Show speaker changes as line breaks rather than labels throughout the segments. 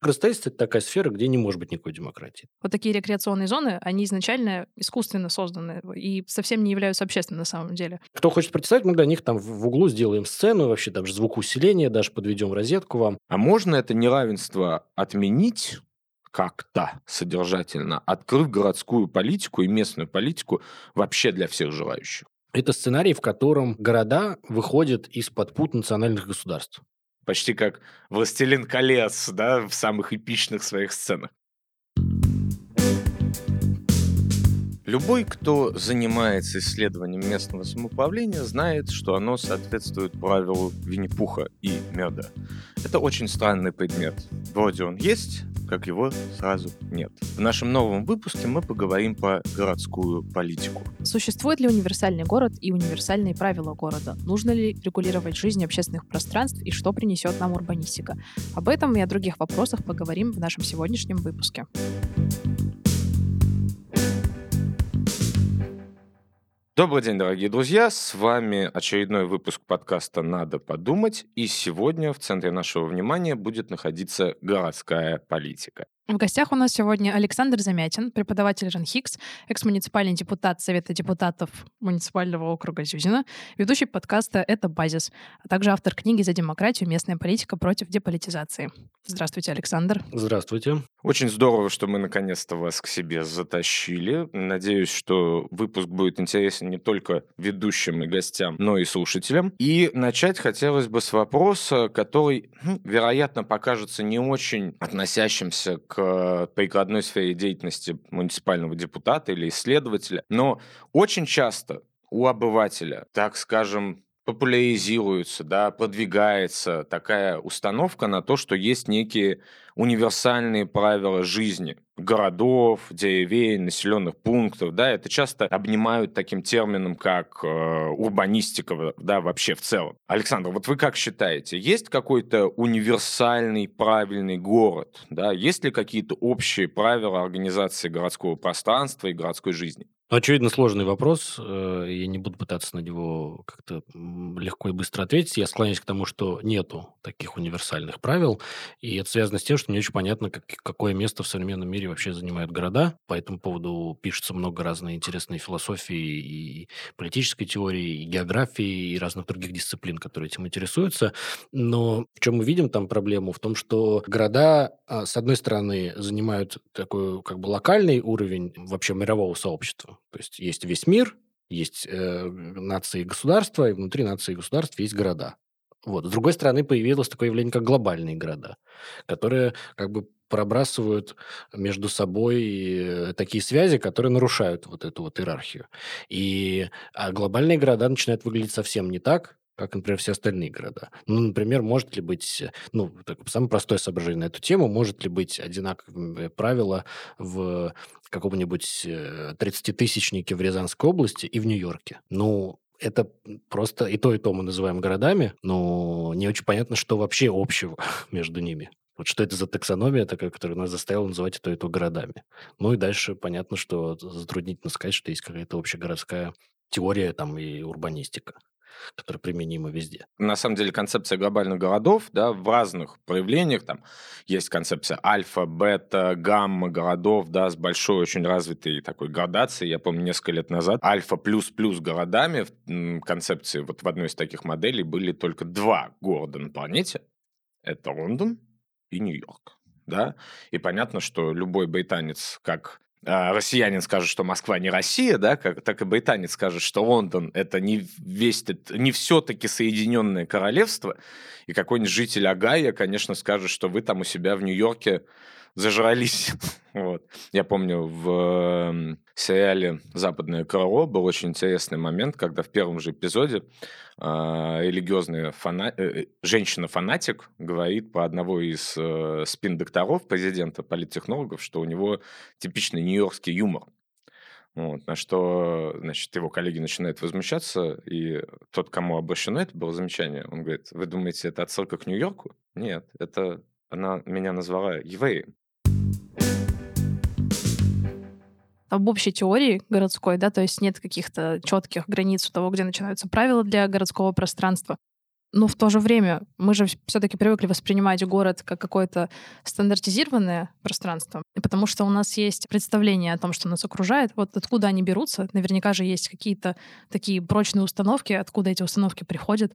Градостроительство– это такая сфера, где не может быть никакой демократии.
Вот такие рекреационные зоны, они изначально искусственно созданы и совсем не являются общественными на самом деле.
Кто хочет протестовать, мы для них там в углу сделаем сцену, вообще даже звукоусиление, даже подведем розетку вам.
А можно это неравенство отменить как-то содержательно, открыв городскую политику и местную политику вообще для всех желающих?
Это сценарий, в котором города выходят из-под пут национальных государств.
Почти как «Властелин колец», да, в самых эпичных своих сценах. Любой, кто занимается исследованием местного самоуправления, знает, что оно соответствует правилу Винни-Пуха и меда. Это очень странный предмет. Вроде он есть, как его сразу нет. В нашем новом выпуске мы поговорим про городскую политику.
Существует ли универсальный город и универсальные правила города? Нужно ли регулировать жизнь общественных пространств и что принесет нам урбанистика? Об этом и о других вопросах поговорим в нашем сегодняшнем выпуске.
Добрый день, дорогие друзья! С вами очередной выпуск подкаста «Надо подумать». И сегодня в центре нашего внимания будет находиться городская политика.
В гостях у нас сегодня Александр Замятин, преподаватель РАНХИКС, экс-муниципальный депутат Совета депутатов муниципального округа Зюзина, ведущий подкаста «Это базис», а также автор книги «За демократию. Местная политика против деполитизации». Здравствуйте, Александр.
Здравствуйте.
Очень здорово, что мы наконец-то вас к себе затащили. Надеюсь, что выпуск будет интересен не только ведущим и гостям, но и слушателям. И начать хотелось бы с вопроса, который, ну, вероятно, покажется не очень относящимся к прикладной сфере деятельности муниципального депутата или исследователя. Но очень часто у обывателя, так скажем, популяризируется, да, продвигается такая установка на то, что есть некие универсальные правила жизни городов, деревень, населенных пунктов, да, это часто обнимают таким термином, как э, урбанистика, да, вообще в целом. Александр, вот вы как считаете, есть какой-то универсальный правильный город, да, есть ли какие-то общие правила организации городского пространства и городской жизни?
Очевидно, сложный вопрос. Э, я не буду пытаться на него как-то легко и быстро ответить. Я склоняюсь к тому, что нету таких универсальных правил. И это связано с тем, что не очень понятно, как, какое место в современном мире вообще занимают города. По этому поводу пишется много разной интересной философии и политической теории, и географии, и разных других дисциплин, которые этим интересуются. Но в чем мы видим там проблему? В том, что города, а, с одной стороны, занимают такой как бы локальный уровень вообще мирового сообщества то есть есть весь мир, есть э, нации и государства, и внутри нации и государств есть города. Вот. С другой стороны, появилось такое явление, как глобальные города, которые как бы пробрасывают между собой э, такие связи, которые нарушают вот эту вот иерархию. И а глобальные города начинают выглядеть совсем не так, как, например, все остальные города. Ну, например, может ли быть, ну, так, самое простое соображение на эту тему, может ли быть одинаковые правила в каком-нибудь 30-тысячнике э, в Рязанской области и в Нью-Йорке? Ну, это просто и то, и то мы называем городами, но не очень понятно, что вообще общего между ними. Вот что это за таксономия такая, которая нас заставила называть и то, и то городами. Ну и дальше понятно, что затруднительно сказать, что есть какая-то общегородская теория там и урбанистика которая применима везде.
На самом деле концепция глобальных городов, да, в разных проявлениях, там есть концепция альфа, бета, гамма городов, да, с большой очень развитой такой градацией. Я помню, несколько лет назад альфа плюс-плюс городами в концепции вот в одной из таких моделей были только два города на планете. Это Лондон и Нью-Йорк да, и понятно, что любой британец, как россиянин скажет, что Москва не Россия, да, как, так и британец скажет, что Лондон это не весь, не все-таки Соединенное Королевство, и какой-нибудь житель Агая, конечно, скажет, что вы там у себя в Нью-Йорке зажрались. вот. Я помню, в сериале «Западное крыло» был очень интересный момент, когда в первом же эпизоде э, религиозная фана... э, женщина-фанатик говорит по одного из э, спин-докторов, президента политтехнологов, что у него типичный нью-йоркский юмор. Вот, на что, значит, его коллеги начинают возмущаться, и тот, кому обращено это было замечание, он говорит, вы думаете, это отсылка к Нью-Йорку? Нет, это она меня назвала евреем.
Об общей теории городской, да, то есть нет каких-то четких границ у того, где начинаются правила для городского пространства. Но в то же время мы же все-таки привыкли воспринимать город как какое-то стандартизированное пространство, потому что у нас есть представление о том, что нас окружает, вот откуда они берутся. Наверняка же есть какие-то такие прочные установки, откуда эти установки приходят,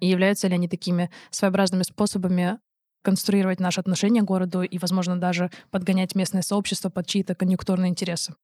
и являются ли они такими своеобразными способами конструировать наши отношения к городу и, возможно, даже подгонять местное сообщество под чьи-то конъюнктурные интересы.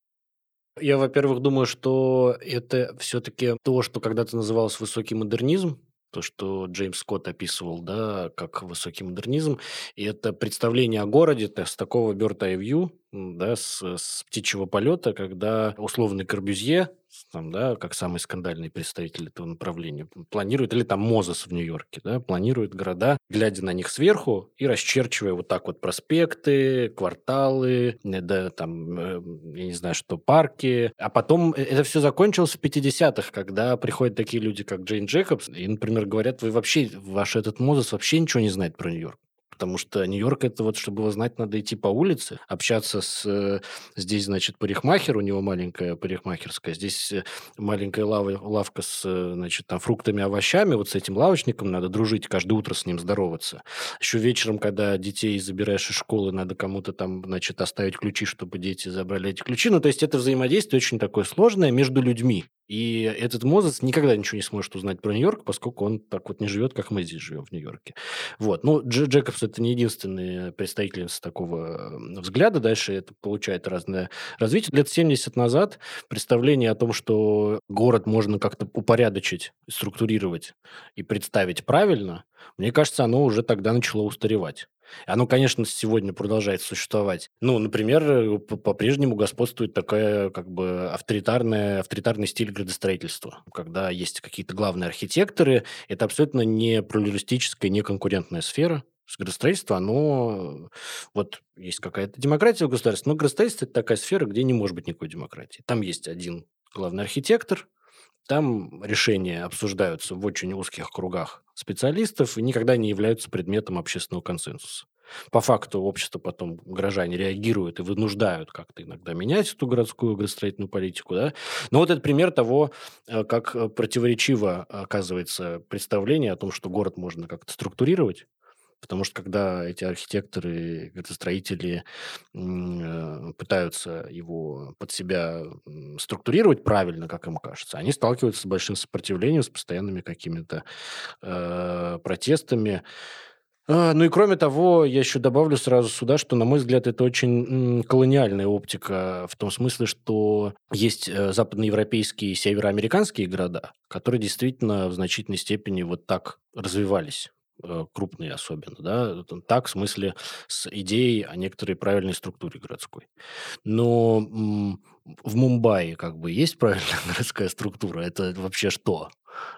Я, во-первых, думаю, что это все-таки то, что когда-то называлось высокий модернизм, то, что Джеймс Скотт описывал, да, как высокий модернизм, и это представление о городе с такого bird eye view, да, с, с птичьего полета, когда условный Корбюзье, там, да, как самый скандальный представитель этого направления, планирует, или там Мозес в Нью-Йорке, да, планирует города, глядя на них сверху и расчерчивая вот так вот проспекты, кварталы, э, да, там, э, я не знаю, что, парки. А потом э, это все закончилось в 50-х, когда приходят такие люди, как Джейн Джекобс, и, например, говорят, вы вообще, ваш этот Мозес вообще ничего не знает про Нью-Йорк потому что Нью-Йорк это вот, чтобы его знать, надо идти по улице, общаться с... Э, здесь, значит, парикмахер, у него маленькая парикмахерская, здесь э, маленькая лава, лавка с, э, значит, там, фруктами, овощами, вот с этим лавочником надо дружить, каждое утро с ним здороваться. Еще вечером, когда детей забираешь из школы, надо кому-то там, значит, оставить ключи, чтобы дети забрали эти ключи. Ну, то есть это взаимодействие очень такое сложное между людьми. И этот Мозес никогда ничего не сможет узнать про Нью-Йорк, поскольку он так вот не живет, как мы здесь живем в Нью-Йорке. Вот. Ну, Дж Джекобс это не единственный представительница такого взгляда. Дальше это получает разное развитие. Лет 70 назад представление о том, что город можно как-то упорядочить, структурировать и представить правильно, мне кажется, оно уже тогда начало устаревать. Оно, конечно, сегодня продолжает существовать. Ну, например, по-прежнему господствует такая как бы авторитарная, авторитарный стиль градостроительства, когда есть какие-то главные архитекторы. Это абсолютно не плюралистическая, не конкурентная сфера. Градостроительство, оно... Вот есть какая-то демократия в государстве, но градостроительство – это такая сфера, где не может быть никакой демократии. Там есть один главный архитектор, там решения обсуждаются в очень узких кругах специалистов и никогда не являются предметом общественного консенсуса. По факту общество потом, горожане реагируют и вынуждают как-то иногда менять эту городскую градостроительную политику. Да? Но вот это пример того, э, как э, противоречиво оказывается представление о том, что город можно как-то структурировать, Потому что когда эти архитекторы, градостроители э, пытаются его под себя структурировать правильно, как им кажется, они сталкиваются с большим сопротивлением, с постоянными какими-то э, протестами. А, ну и кроме того, я еще добавлю сразу сюда, что, на мой взгляд, это очень колониальная оптика в том смысле, что есть э, западноевропейские и североамериканские города, которые действительно в значительной степени вот так развивались крупные особенно, да, так, в смысле, с идеей о некоторой правильной структуре городской. Но в Мумбаи как бы есть правильная городская структура? Это вообще что?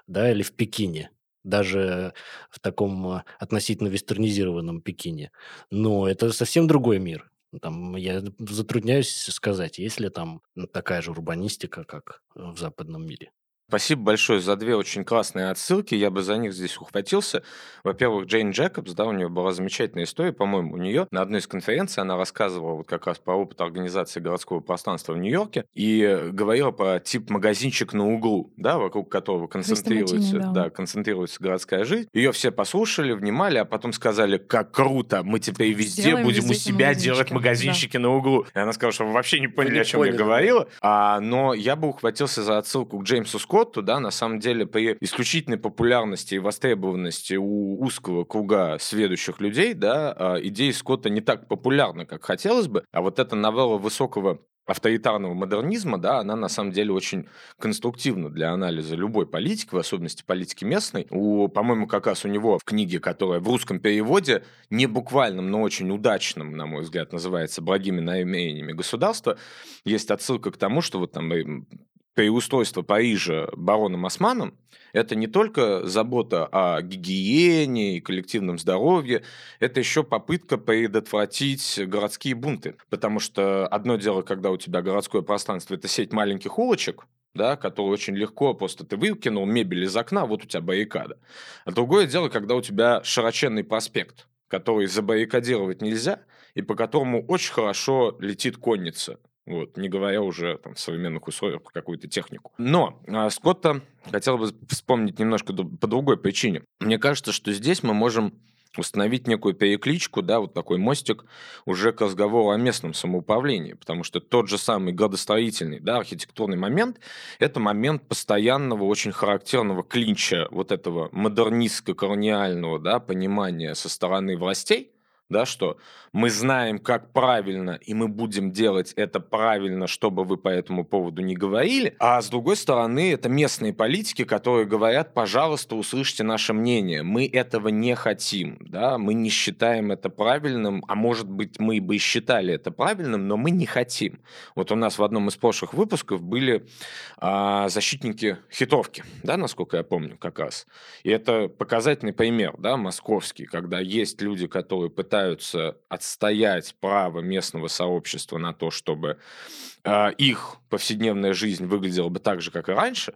Да, или в Пекине? Даже в таком а, относительно вестернизированном Пекине. Но это совсем другой мир. Там я затрудняюсь сказать, есть ли там такая же урбанистика, как в западном мире.
Спасибо большое за две очень классные отсылки. Я бы за них здесь ухватился. Во-первых, Джейн Джекобс, да, у нее была замечательная история, по-моему, у нее на одной из конференций она рассказывала вот как раз про опыт организации городского пространства в Нью-Йорке и говорила про тип магазинчик на углу, да, вокруг которого концентрируется, да. да, концентрируется городская жизнь. Ее все послушали, внимали, а потом сказали, как круто, мы теперь везде Сделаем будем везде у себя делать магазинчики да. на углу. И она сказала, что вы вообще не поняли, вы о чем поняли, я говорила. А, но я бы ухватился за отсылку к Джеймсу Скотту, Скотту, да, на самом деле при исключительной популярности и востребованности у узкого круга сведущих людей, да, а, идеи Скотта не так популярны, как хотелось бы, а вот эта новелла высокого авторитарного модернизма, да, она на самом деле очень конструктивна для анализа любой политики, в особенности политики местной. У, по-моему, как раз у него в книге, которая в русском переводе, не буквальном, но очень удачном, на мой взгляд, называется «Благими намерениями государства», есть отсылка к тому, что вот там переустройство Парижа бароном Османом – это не только забота о гигиене и коллективном здоровье, это еще попытка предотвратить городские бунты. Потому что одно дело, когда у тебя городское пространство – это сеть маленьких улочек, да, которые очень легко, просто ты выкинул мебель из окна, вот у тебя баррикада. А другое дело, когда у тебя широченный проспект, который забаррикадировать нельзя, и по которому очень хорошо летит конница Вот, не говоря уже там, в современных условиях про какую-то технику. Но э, Скотта хотел бы вспомнить немножко по другой причине. Мне кажется, что здесь мы можем установить некую перекличку, да, вот такой мостик уже к разговору о местном самоуправлении, потому что тот же самый градостроительный, да, архитектурный момент – это момент постоянного, очень характерного клинча вот этого модернистско-колониального, да, понимания со стороны властей, да, что мы знаем, как правильно, и мы будем делать это правильно, чтобы вы по этому поводу не говорили. А с другой стороны, это местные политики, которые говорят, пожалуйста, услышьте наше мнение. Мы этого не хотим, да, мы не считаем это правильным, а может быть, мы бы и считали это правильным, но мы не хотим. Вот у нас в одном из прошлых выпусков были а, защитники хитровки, да, насколько я помню, как раз. И это показательный пример, да, московский, когда есть люди, которые пытаются отстоять право местного сообщества на то, чтобы э, их повседневная жизнь выглядела бы так же, как и раньше,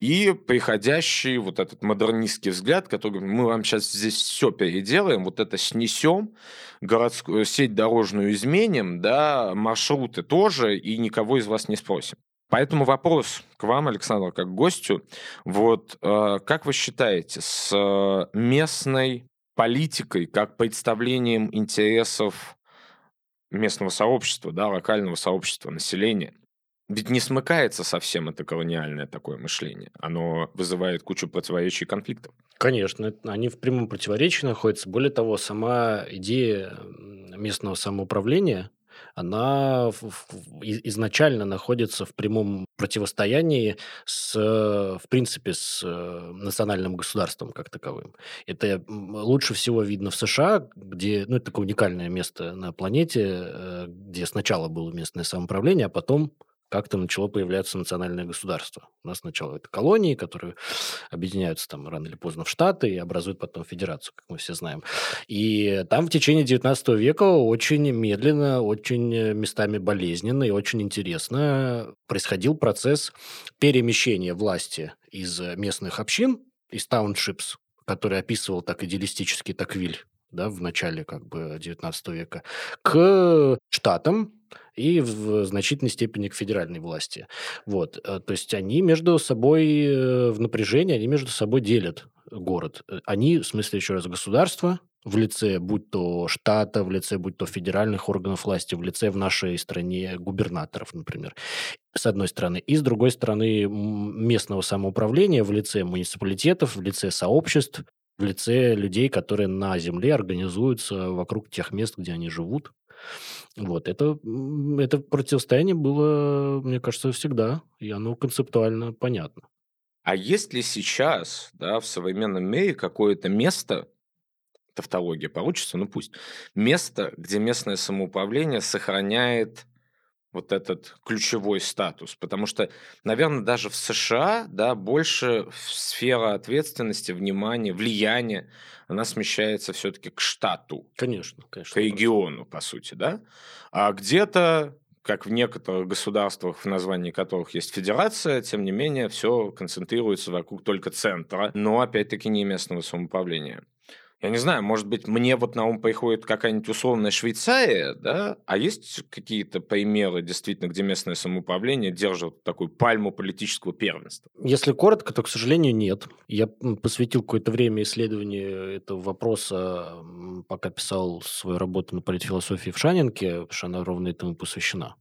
и приходящий вот этот модернистский взгляд, который мы вам сейчас здесь все переделаем, вот это снесем, городскую сеть дорожную изменим, да, маршруты тоже, и никого из вас не спросим. Поэтому вопрос к вам, Александр, как гостю. Вот э, как вы считаете, с э, местной политикой, как представлением интересов местного сообщества, да, локального сообщества, населения. Ведь не смыкается совсем это колониальное такое мышление. Оно вызывает кучу противоречий и конфликтов.
Конечно, они в прямом противоречии находятся. Более того, сама идея местного самоуправления, она изначально находится в прямом противостоянии с, в принципе, с э, национальным государством как таковым. Это лучше всего видно в США, где, ну, это такое уникальное место на планете, э, где сначала было местное самоуправление, а потом как-то начало появляться национальное государство. У нас сначала это колонии, которые объединяются там рано или поздно в Штаты и образуют потом федерацию, как мы все знаем. И там в течение 19 века очень медленно, очень э, местами болезненно и очень интересно происходил процесс перемещения власти из местных общин, из тауншипс, который описывал так идеалистически Таквиль да, в начале как бы 19 века, к штатам, и в значительной степени к федеральной власти. Вот. Э, то есть они между собой э, в напряжении, они между собой делят город. Э, они, в смысле, еще раз, государство в лице, будь то штата, в лице, будь то федеральных органов власти, в лице в нашей стране губернаторов, например, с одной стороны. И с другой стороны местного самоуправления в лице муниципалитетов, в лице сообществ, в лице людей, которые на земле организуются вокруг тех мест, где они живут. Вот, это, это противостояние было, мне кажется, всегда, и оно концептуально понятно.
А есть ли сейчас, да, в современном мире какое-то место, тавтология получится, ну пусть, место, где местное самоуправление сохраняет вот этот ключевой статус. Потому что, наверное, даже в США да, больше сфера ответственности, внимания, влияния, она смещается все-таки к штату.
Конечно, конечно.
К региону, по сути, да. А где-то как в некоторых государствах, в названии которых есть федерация, тем не менее, все концентрируется вокруг только центра, но опять-таки не местного самоуправления я не знаю, может быть, мне вот на ум приходит какая-нибудь условная Швейцария, да, а есть какие-то примеры, действительно, где местное самоуправление держит такую пальму политического первенства?
Если коротко, то, к сожалению, нет. Я посвятил какое-то время исследованию этого вопроса, пока писал свою работу на политфилософии в Шанинке, потому что она ровно этому посвящена.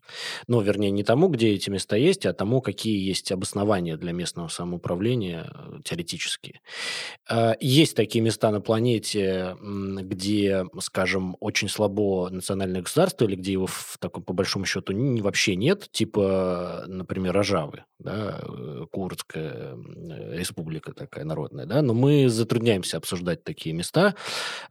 Но, вернее, не тому, где эти места есть, а тому, какие есть обоснования для местного самоуправления э, теоретические. Э, есть такие места на планете, свете, где, скажем, очень слабо национальное государство, или где его в таком, по большому счету, вообще нет, типа, например, Рожавы, да, э, Курдская республика такая народная, да, но мы затрудняемся обсуждать такие места,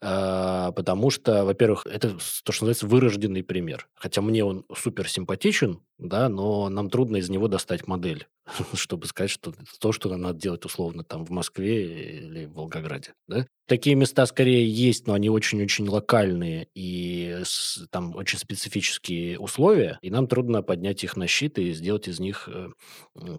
а, потому что, во-первых, это то, что называется вырожденный пример. Хотя мне он супер симпатичен, да, но нам трудно из него достать модель чтобы сказать, что то, что надо делать условно там в Москве или в Волгограде. Да? Такие места скорее есть, но они очень-очень локальные и с, там очень специфические условия, и нам трудно поднять их на щит и сделать из них э,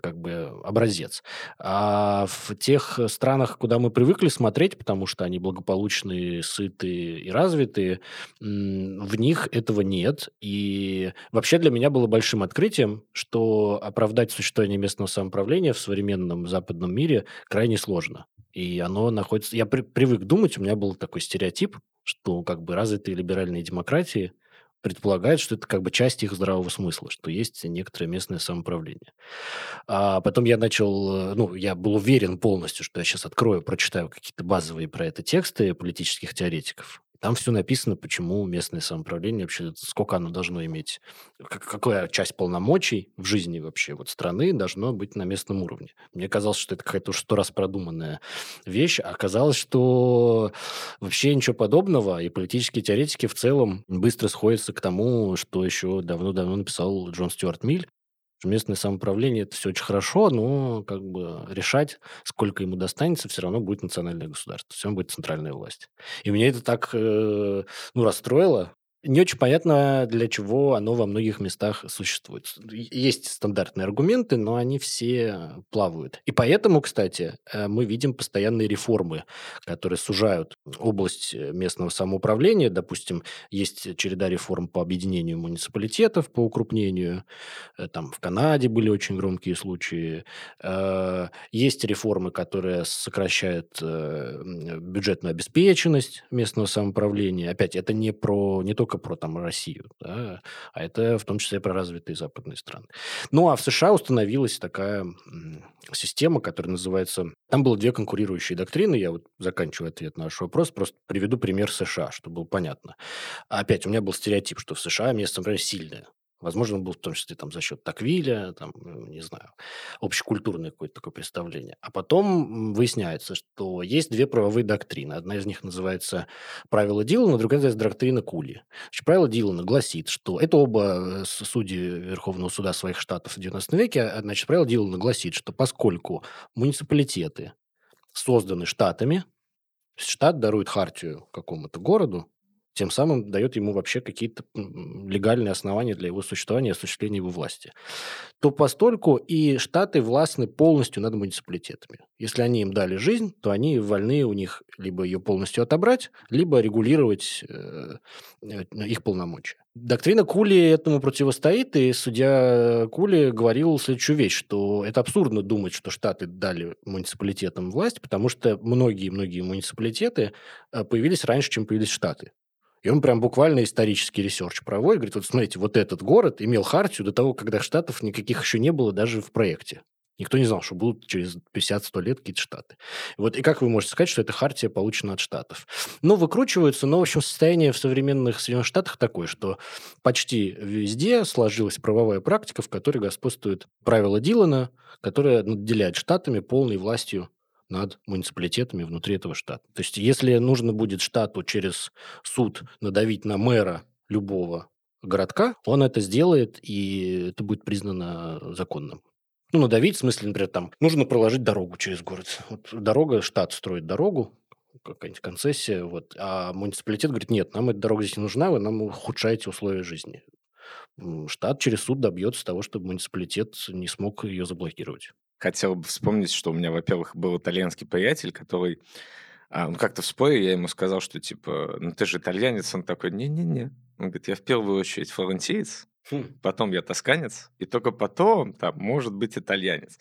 как бы образец. А в тех странах, куда мы привыкли смотреть, потому что они благополучные, сытые и развитые, в них этого нет. И вообще для меня было большим открытием, что оправдать существование местного самоуправления в современном западном мире крайне сложно. И оно находится... Я при, привык думать, у меня был такой стереотип, что как бы развитые либеральные демократии предполагают, что это как бы часть их здравого смысла, что есть некоторое местное самоуправление. А потом я начал, э, ну, я был уверен полностью, что я сейчас открою, прочитаю какие-то базовые про это тексты политических теоретиков. Там все написано, почему местное самоуправление вообще, сколько оно должно иметь, какая часть полномочий в жизни вообще вот страны должно быть на местном уровне. Мне казалось, что это какая-то уже сто раз продуманная вещь, а оказалось, что вообще ничего подобного, и политические теоретики в целом быстро сходятся к тому, что еще давно-давно написал Джон Стюарт Миль, местное самоуправление это все очень хорошо, но как бы решать, сколько ему достанется, все равно будет национальное государство, все равно будет центральная власть. И меня это так э, ну, расстроило, не очень понятно, для чего оно во многих местах существует. Есть стандартные аргументы, но они все плавают. И поэтому, кстати, э, мы видим постоянные реформы, которые сужают область э, местного самоуправления. Допустим, есть череда реформ по объединению муниципалитетов, по укрупнению. Э, там в Канаде были очень громкие случаи. Есть реформы, которые сокращают бюджетную обеспеченность местного самоуправления. Опять, это не про не только только про там Россию, да, а это в том числе про развитые западные страны. Ну, а в США установилась такая система, которая называется... Там было две конкурирующие доктрины, я вот заканчиваю ответ на ваш вопрос, просто приведу пример США, чтобы было понятно. Опять, у меня был стереотип, что в США место, например, сильное. Возможно, он был в том числе там, за счет Таквиля, там, не знаю, общекультурное какое-то такое представление. А потом выясняется, что есть две правовые доктрины. Одна из них называется «Правило Дилана», другая называется «Доктрина Кули». Значит, правило Дилана гласит, что это оба э, судьи Верховного суда своих штатов в 19 веке. А, значит, правило Дилана гласит, что поскольку муниципалитеты созданы штатами, штат дарует хартию какому-то городу, тем самым дает ему вообще какие-то легальные основания для его существования и осуществления его власти, то постольку и штаты властны полностью над муниципалитетами. Если они им дали жизнь, то они вольны у них либо ее полностью отобрать, либо регулировать э, э, их полномочия. Доктрина Кули этому противостоит, и судья Кули говорил следующую вещь, что это абсурдно думать, что Штаты дали муниципалитетам власть, потому что многие-многие муниципалитеты э, появились раньше, чем появились Штаты. И он прям буквально исторический research проводит. Говорит, вот смотрите, вот этот город имел хартию до того, когда штатов никаких еще не было даже в проекте. Никто не знал, что будут через 50-100 лет какие-то штаты. Вот и как вы можете сказать, что эта хартия получена от штатов? Ну, выкручиваются, но, в общем, состояние в современных Соединенных Штатах такое, что почти везде сложилась правовая практика, в которой господствует правило Диллона, которое наделяет штаты полной властью над муниципалитетами внутри этого штата. То есть, если нужно будет штату через суд надавить на мэра любого городка, он это сделает, и это будет признано законным. Ну, надавить, в смысле, например, там, нужно проложить дорогу через город. Вот дорога, штат строит дорогу, какая-нибудь концессия, вот, а муниципалитет говорит, нет, нам эта дорога здесь не нужна, вы нам ухудшаете условия жизни. Штат через суд добьется того, чтобы муниципалитет не смог ее заблокировать
хотел бы вспомнить, что у меня, во-первых, был итальянский приятель, который... А, ну, как-то в споре я ему сказал, что, типа, ну, ты же итальянец. Он такой, не-не-не. Он говорит, я в первую очередь флорентиец, Хм. Потом я тосканец, и только потом там может быть итальянец.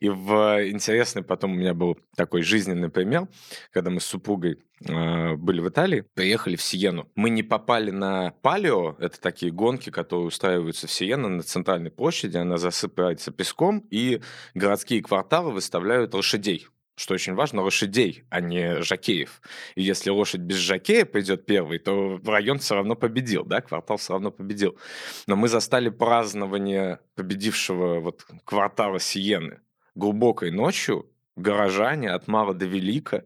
И в интересный потом у меня был такой жизненный пример, когда мы с супругой э, были в Италии, приехали в Сиену. Мы не попали на палео, это такие гонки, которые устраиваются в Сиену на центральной площади, она засыпается песком, и городские кварталы выставляют лошадей что очень важно, лошадей, а не жакеев. И если лошадь без жакея придет первый, то район все равно победил, да, квартал все равно победил. Но мы застали празднование победившего вот квартала Сиены глубокой ночью, горожане от мала до велика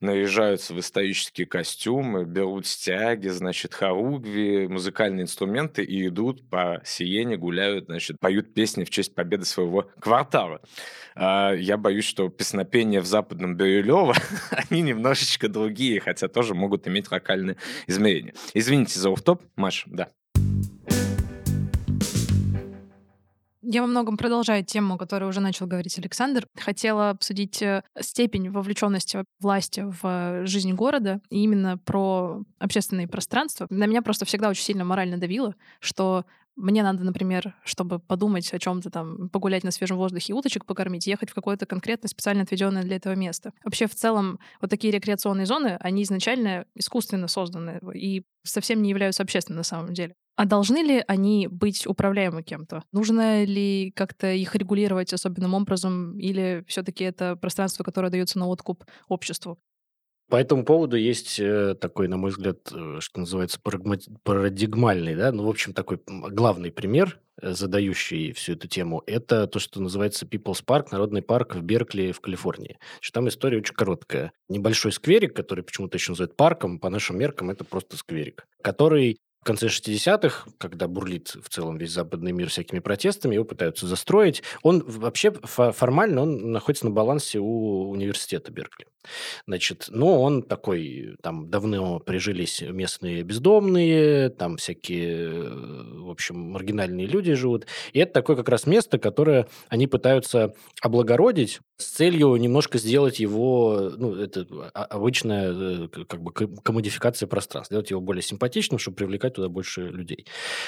наряжаются в исторические костюмы, берут стяги, значит, хоругви, музыкальные инструменты и идут по Сиене, гуляют, значит, поют песни в честь победы своего квартала. А, я боюсь, что песнопения в западном Бирюлево, они немножечко другие, хотя тоже могут иметь локальные измерения. Извините за офф-топ, Маш, да.
Я во многом продолжаю тему, которую уже начал говорить Александр. Хотела обсудить э, степень вовлеченности власти в жизнь города и именно про общественные пространства. На меня просто всегда очень сильно морально давило, что мне надо, например, чтобы подумать о чем-то там, погулять на свежем воздухе уточек покормить, ехать в какое-то конкретно специально отведенное для этого место. Вообще, в целом, вот такие рекреационные зоны, они изначально искусственно созданы и совсем не являются общественными на самом деле. А должны ли они быть управляемы кем-то? Нужно ли как-то их регулировать особенным образом? Или все-таки это пространство, которое дается на откуп обществу?
По этому поводу есть э, такой, на мой взгляд, э, что называется, парадигмальный, да, ну, в общем, такой главный пример, э, задающий всю эту тему, это то, что называется People's Park, народный парк в Беркли, в Калифорнии. Значит, там история очень короткая. Небольшой скверик, который почему-то еще называют парком, по нашим меркам это просто скверик, который конце 60-х, когда бурлит в целом весь западный мир всякими протестами, его пытаются застроить. Он вообще формально он находится на балансе у университета Беркли. Значит, но он такой, там давно прижились местные бездомные, там всякие, в общем, маргинальные люди живут. И это такое как раз место, которое они пытаются облагородить с целью немножко сделать его, ну, это обычная э, как бы комодификация пространства, сделать его более симпатичным, чтобы привлекать туда больше людей.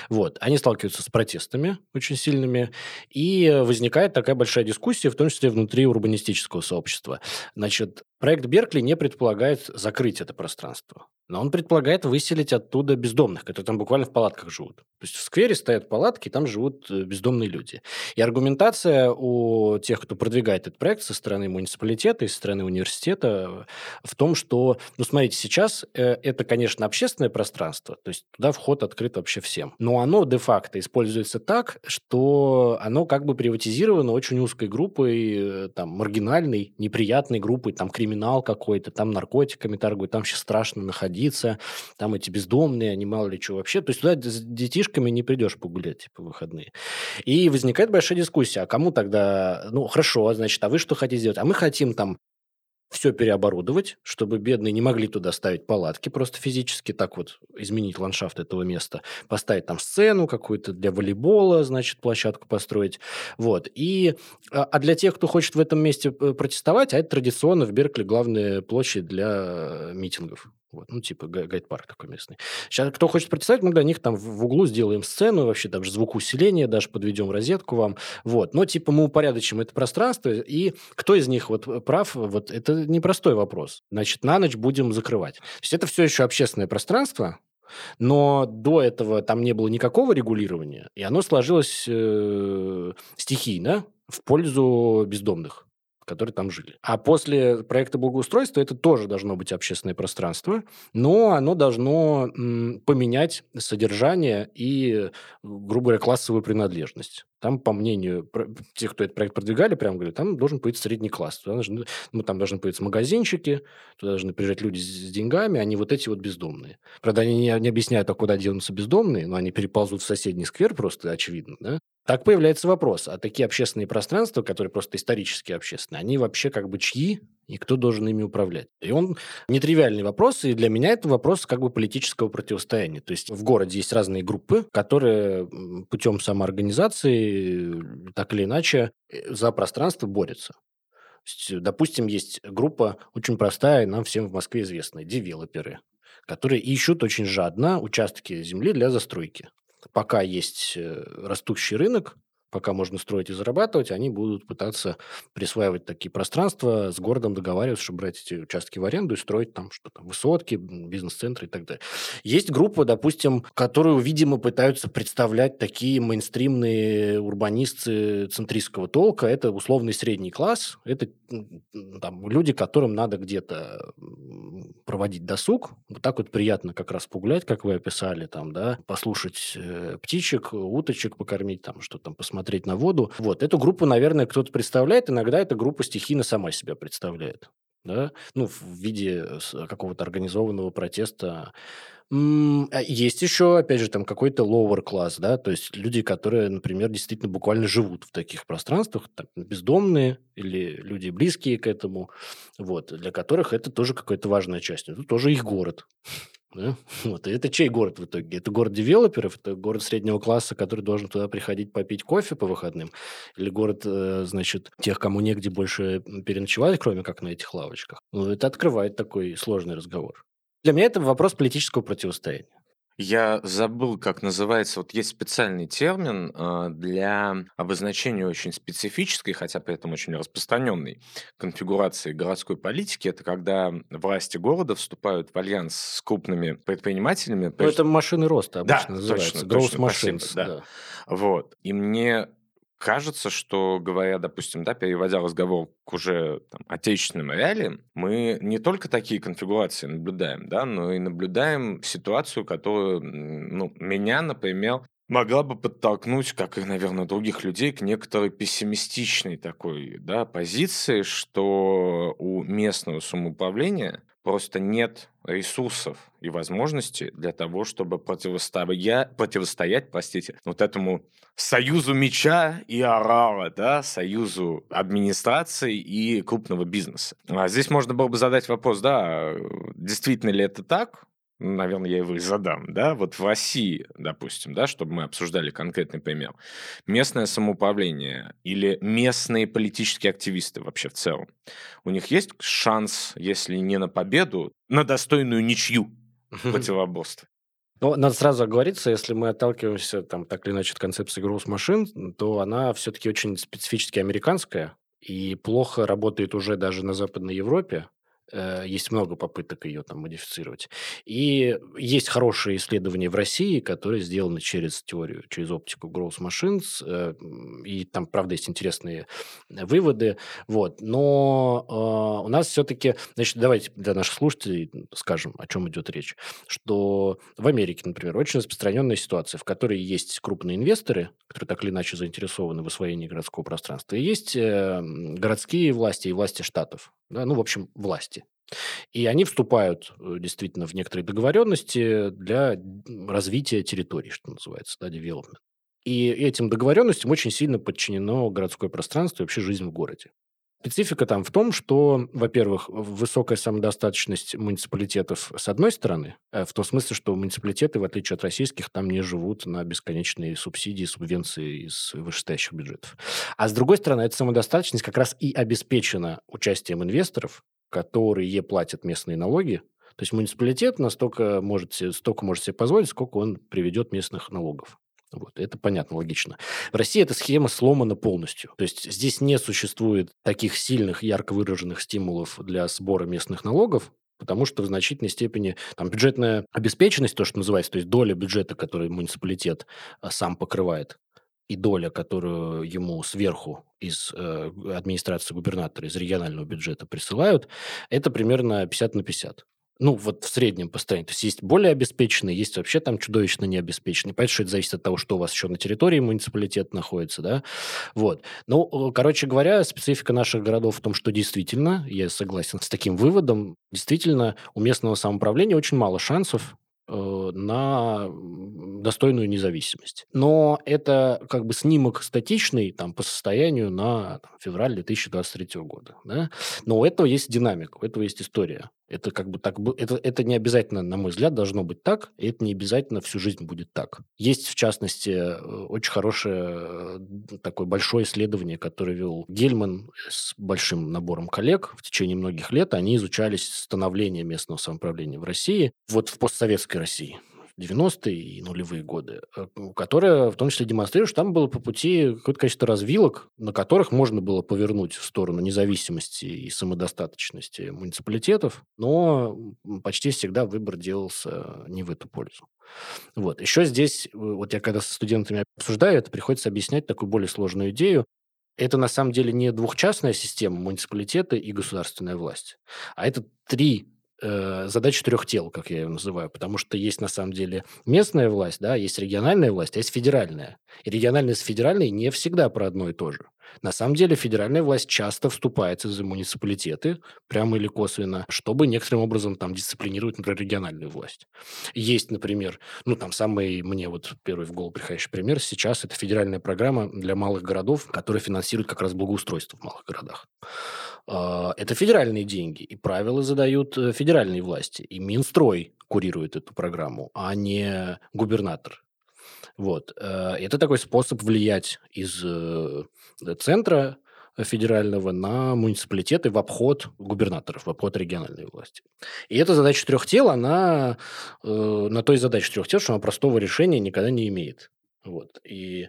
Вот. Они сталкиваются с протестами очень сильными, и возникает такая большая дискуссия, в том числе внутри урбанистического сообщества. Значит, Проект Беркли не предполагает закрыть это пространство, но он предполагает выселить оттуда бездомных, которые там буквально в палатках живут. То есть в сквере стоят палатки, там живут э, бездомные люди. И аргументация у тех, кто продвигает этот проект со стороны муниципалитета и со стороны университета в том, что, ну, смотрите, сейчас э, это, конечно, общественное пространство, то есть туда вход открыт вообще всем, но оно де-факто используется так, что оно как бы приватизировано очень узкой группой, э, там, маргинальной, неприятной группой, там, криминал какой-то, там наркотиками торгуют, там сейчас страшно находиться, там эти бездомные, они мало ли что вообще. То есть туда с детишками не придешь погулять, типа, выходные. И возникает большая дискуссия, а кому тогда, ну, хорошо, значит, а вы что хотите сделать? А мы хотим там все переоборудовать, чтобы бедные не могли туда ставить палатки, просто физически так вот изменить ландшафт этого места, поставить там сцену какую-то для волейбола, значит, площадку построить. Вот. И, а, а для тех, кто хочет в этом месте э, протестовать, а это традиционно в Беркли главная площадь для митингов. Вот, ну, типа гайд-парк такой местный. Сейчас кто хочет протестовать, мы для них там в углу сделаем сцену, вообще даже звукоусиление, даже подведем розетку вам. Вот. Но, типа, мы упорядочим это пространство, и кто из них вот прав, вот это непростой вопрос. Значит, на ночь будем закрывать. То есть это все еще общественное пространство, но до этого там не было никакого регулирования, и оно сложилось э, стихийно в пользу бездомных которые там жили. А после проекта благоустройства это тоже должно быть общественное пространство, но оно должно поменять содержание и, грубо говоря, классовую принадлежность. Там, по мнению тех, кто этот проект продвигали, прям говорят, там должен появиться средний класс. Туда должны, ну, там должны появиться магазинчики, туда должны приезжать люди с деньгами, а не вот эти вот бездомные. Правда, они не, не объясняют, а куда денутся бездомные, но они переползут в соседний сквер просто, очевидно, да? Так появляется вопрос, а такие общественные пространства, которые просто исторически общественные, они вообще как бы чьи и кто должен ими управлять? И он нетривиальный вопрос, и для меня это вопрос как бы политического противостояния. То есть в городе есть разные группы, которые путем самоорганизации так или иначе э, за пространство борются. Допустим, есть группа очень простая, нам всем в Москве известная, девелоперы, которые ищут очень жадно участки земли для застройки пока есть э, растущий рынок, пока можно строить и зарабатывать, они будут пытаться присваивать такие пространства, с городом договариваться, чтобы брать эти участки в аренду и строить там что-то, высотки, бизнес-центры и так далее. Есть группа, допустим, которую, видимо, пытаются представлять такие мейнстримные урбанисты центристского толка. Это условный средний класс, это там, люди, которым надо где-то проводить досуг. Вот так вот приятно как раз погулять, как вы описали, там, да, послушать э, птичек, уточек покормить, там, что там посмотреть смотреть на воду. Вот, эту группу, наверное, кто-то представляет, иногда эта группа стихийно сама себя представляет. Да? Ну, в виде какого-то организованного протеста а есть еще, опять же, там какой-то lower класс, да, то есть люди, которые, например, действительно буквально живут в таких пространствах, там, бездомные или люди близкие к этому, вот, для которых это тоже какая-то важная часть. Это тоже их город. Да? Вот. И это чей город в итоге? Это город девелоперов, это город среднего класса, который должен туда приходить попить кофе по выходным, или город, э, значит, тех, кому негде больше переночевать, кроме как на этих лавочках. Ну, это открывает такой сложный разговор. Для меня это вопрос политического противостояния.
Я забыл, как называется. Вот есть специальный термин э, для обозначения очень специфической, хотя при этом очень распространенной конфигурации городской политики. Это когда власти города вступают в альянс с крупными предпринимателями.
Ну, это машины роста обычно
да,
называется.
Точно,
Growth
точно,
machines.
Спасибо, да. да. Вот. И мне Кажется, что, говоря, допустим, да, переводя разговор к уже там, отечественным реалиям, мы не только такие конфигурации наблюдаем, да, но и наблюдаем ситуацию, которую, ну, меня, например, могла бы подтолкнуть, как и, наверное, других людей, к некоторой пессимистичной такой да, позиции, что у местного самоуправления просто нет ресурсов и возможностей для того, чтобы противостоять, противостоять простите, вот этому союзу меча и орала, да, союзу администрации и крупного бизнеса. А здесь можно было бы задать вопрос, да, действительно ли это так? Наверное, я его и задам, да, вот в России, допустим, да, чтобы мы обсуждали конкретный пример, местное самоуправление или местные политические активисты вообще в целом, у них есть шанс, если не на победу, на достойную ничью противоборства?
Ну, надо сразу оговориться, если мы отталкиваемся там так или иначе от концепции груз машин, то она все-таки очень специфически американская и плохо работает уже даже на Западной Европе. Э, есть много попыток ее там модифицировать. И есть хорошие исследования в России, которые сделаны через теорию, через оптику Growth Machines. Э, и там, правда, есть интересные выводы. Вот. Но э, у нас все-таки... Значит, давайте для наших слушателей скажем, о чем идет речь. Что в Америке, например, очень распространенная ситуация, в которой есть крупные инвесторы, которые так или иначе заинтересованы в освоении городского пространства, и есть э, городские власти и власти штатов. Да? Ну, в общем, власти. И они вступают э, действительно в некоторые договоренности для развития территории, что называется, да, development. И этим договоренностям очень сильно подчинено городское пространство и вообще жизнь в городе. Специфика там в том, что, во-первых, высокая самодостаточность муниципалитетов с одной стороны, э, в том смысле, что муниципалитеты, в отличие от российских, там не живут на бесконечные субсидии, субвенции из вышестоящих бюджетов. А с другой стороны, эта самодостаточность как раз и обеспечена участием инвесторов, которые платят местные налоги. То есть муниципалитет настолько может столько может себе позволить, сколько он приведет местных налогов. Вот, это понятно, логично. В России эта схема сломана полностью. То есть здесь не существует таких сильных, ярко выраженных стимулов для сбора местных налогов, потому что в значительной степени там бюджетная обеспеченность, то, что называется, то есть доля бюджета, который муниципалитет а, сам покрывает, и доля, которую ему сверху из э, администрации губернатора, из регионального бюджета присылают, это примерно 50 на 50. Ну, вот в среднем постоянно. То есть есть более обеспеченные, есть вообще там чудовищно необеспеченные. Понятно, что это зависит от того, что у вас еще на территории муниципалитета находится, да. Вот. Ну, короче говоря, специфика наших городов в том, что действительно, я согласен с таким выводом, действительно у местного самоуправления очень мало шансов на достойную независимость. Но это как бы снимок статичный там, по состоянию на там, февраль 2023 года. Да? Но у этого есть динамика, у этого есть история. Это как бы так, это, это не обязательно, на мой взгляд, должно быть так, и это не обязательно всю жизнь будет так. Есть, в частности, э, очень хорошее э, такое большое исследование, которое вел Гельман с большим набором коллег в течение многих лет. Они изучали становление местного самоуправления в России, вот в постсоветской России. 90-е и нулевые годы, э, которая в том числе демонстрирует, что там было по пути какое-то количество развилок, на которых можно было повернуть в сторону независимости и самодостаточности муниципалитетов, но почти всегда выбор делался не в эту пользу. Вот. Еще здесь, э, вот я когда со студентами обсуждаю это, приходится объяснять такую более сложную идею. Это на самом деле не двухчастная система муниципалитета и государственная власть, а это три э, задача трех тел, как я ее называю, потому что есть на самом деле местная власть, да, есть региональная власть, а есть федеральная. И региональная с федеральной не всегда про одно и то же. На самом деле федеральная власть часто вступается за муниципалитеты, прямо или косвенно, чтобы некоторым образом там дисциплинировать, например, региональную власть. Есть, например, ну там самый мне вот первый в голову приходящий пример сейчас это федеральная программа для малых городов, которая финансирует как раз благоустройство в малых городах. А, это федеральные деньги, и правила задают э, федеральные власти. И Минстрой курирует эту программу, а не губернатор. Вот. Э, это такой способ влиять из э, центра федерального на муниципалитеты в обход губернаторов, в обход региональной власти. И эта задача трех тел, она на той задаче трех тел, что она простого решения никогда не имеет. Вот. И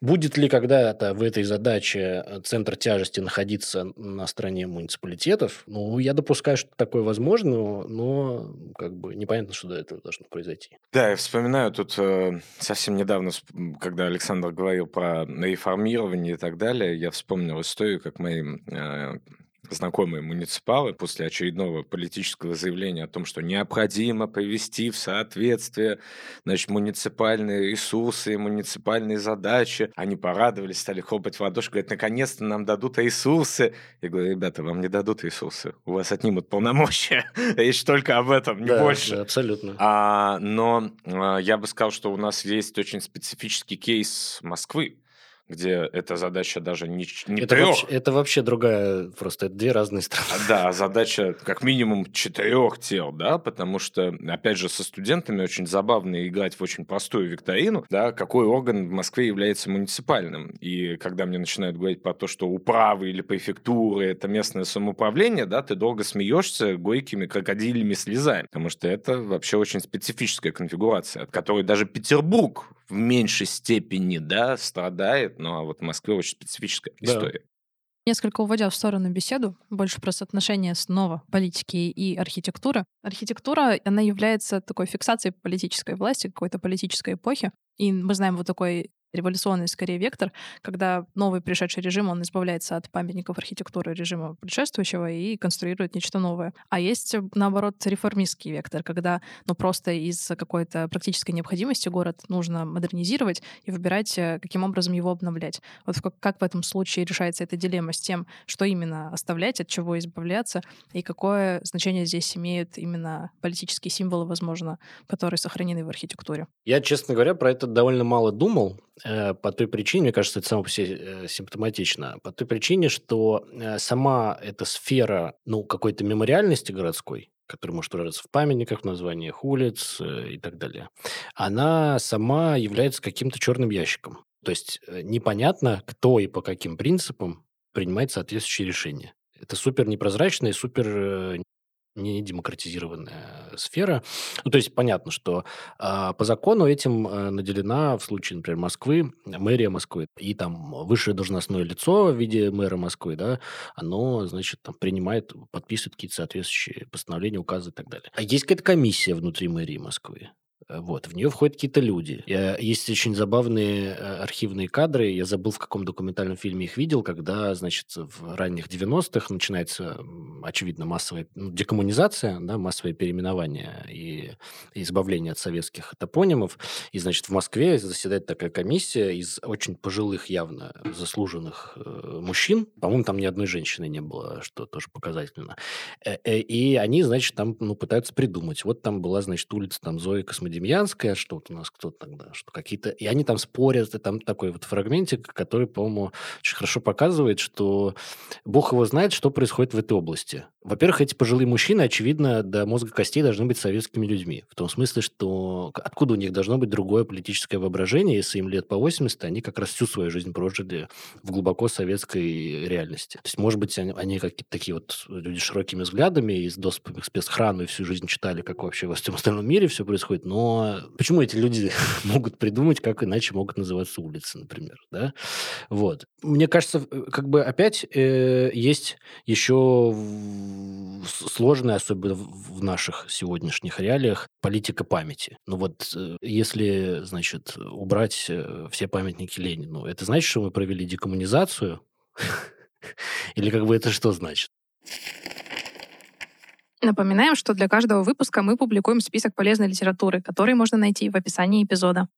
Будет ли когда-то в этой задаче э, центр тяжести находиться на стороне муниципалитетов? Ну, я допускаю, что такое возможно, но как бы непонятно, что до этого должно произойти.
Да, я вспоминаю тут э, совсем недавно, когда Александр говорил про реформирование и так далее, я вспомнил историю, как мои э, знакомые муниципалы после очередного политического заявления о том, что необходимо привести в соответствие значит, муниципальные ресурсы, муниципальные задачи. Они порадовались, стали хлопать в ладоши, говорят, наконец-то нам дадут ресурсы. Я говорю, ребята, вам не дадут ресурсы, у вас отнимут полномочия. Речь только об этом, не
да,
больше.
Да, абсолютно.
А, но а, я бы сказал, что у нас есть очень специфический кейс Москвы где эта задача даже не, не
это
трех.
Вообще, это вообще другая, просто это две разные страны.
А, да, задача как минимум четырех тел, да, потому что, опять же, со студентами очень забавно играть в очень простую викторину, да, какой орган в Москве является муниципальным. И когда мне начинают говорить про то, что управы или префектуры – это местное самоуправление, да, ты долго смеешься горькими крокодильными слезами, потому что это вообще очень специфическая конфигурация, от которой даже Петербург в меньшей степени, да, страдает, но вот в Москве очень специфическая да. история.
Несколько уводя в сторону беседу, больше про соотношение снова политики и архитектуры. Архитектура, она является такой фиксацией политической власти, какой-то политической эпохи. И мы знаем вот такой революционный скорее вектор, когда новый пришедший режим, он избавляется от памятников архитектуры режима предшествующего и конструирует нечто новое. А есть, наоборот, реформистский вектор, когда ну, просто из какой-то практической необходимости город нужно модернизировать и выбирать, э, каким образом его обновлять. Вот как, в этом случае решается эта дилемма с тем, что именно оставлять, от чего избавляться, и какое значение здесь имеют именно политические символы, возможно, которые сохранены в архитектуре?
Я, честно говоря, про это довольно мало думал, Э, по той причине, мне кажется, это само по себе э, симптоматично, по той причине, что э, сама эта сфера, ну, какой-то мемориальности городской, который может выражаться в памятниках, в названиях улиц и так далее, она сама является каким-то черным ящиком. То есть непонятно, кто и по каким принципам принимает соответствующие решения. Это супер непрозрачно и супер не демократизированная сфера. Ну, то есть понятно, что э, по закону этим э, наделена в случае, например, Москвы, мэрия Москвы. И там высшее должностное лицо в виде мэра Москвы, да, оно, значит, там принимает, подписывает какие-то соответствующие постановления, указы и так далее. А есть какая-то комиссия внутри мэрии Москвы. Э, вот, в нее входят какие-то люди. Я, есть очень забавные э, архивные кадры. Я забыл, в каком документальном фильме их видел, когда, значит, в ранних 90-х начинается, очевидно, массовая ну, декоммунизация, да, массовое переименование и, избавление от советских топонимов. И, значит, в Москве заседает такая комиссия из очень пожилых, явно заслуженных э, мужчин. По-моему, там ни одной женщины не было, что тоже показательно. Э, э, и они, значит, там ну, пытаются придумать. Вот там была, значит, улица там Зои Космодемьянской, Демьянская, что вот у нас кто тогда, что какие-то... И они там спорят, и там такой вот фрагментик, который, по-моему, очень хорошо показывает, что бог его знает, что происходит в этой области. Во-первых, эти пожилые мужчины, очевидно, до мозга костей должны быть советскими людьми. В том смысле, что откуда у них должно быть другое политическое воображение, если им лет по 80, они как раз всю свою жизнь прожили в глубоко советской реальности. То есть, может быть, они, они какие-то такие вот люди с широкими взглядами и с доступом к спецхрану и всю жизнь читали, как вообще во всем остальном мире все происходит, но почему эти люди могут придумать, как иначе могут называться улицы, например, да? Вот. Мне кажется, как бы опять э, есть еще сложная, особенно в наших сегодняшних реалиях, политика памяти. Ну вот, э, если, значит, убрать э, все памятники Ленину, это значит, что мы провели декоммунизацию? Или как бы это что значит?
Напоминаем, что для каждого выпуска мы публикуем список полезной литературы, который можно найти в описании эпизода.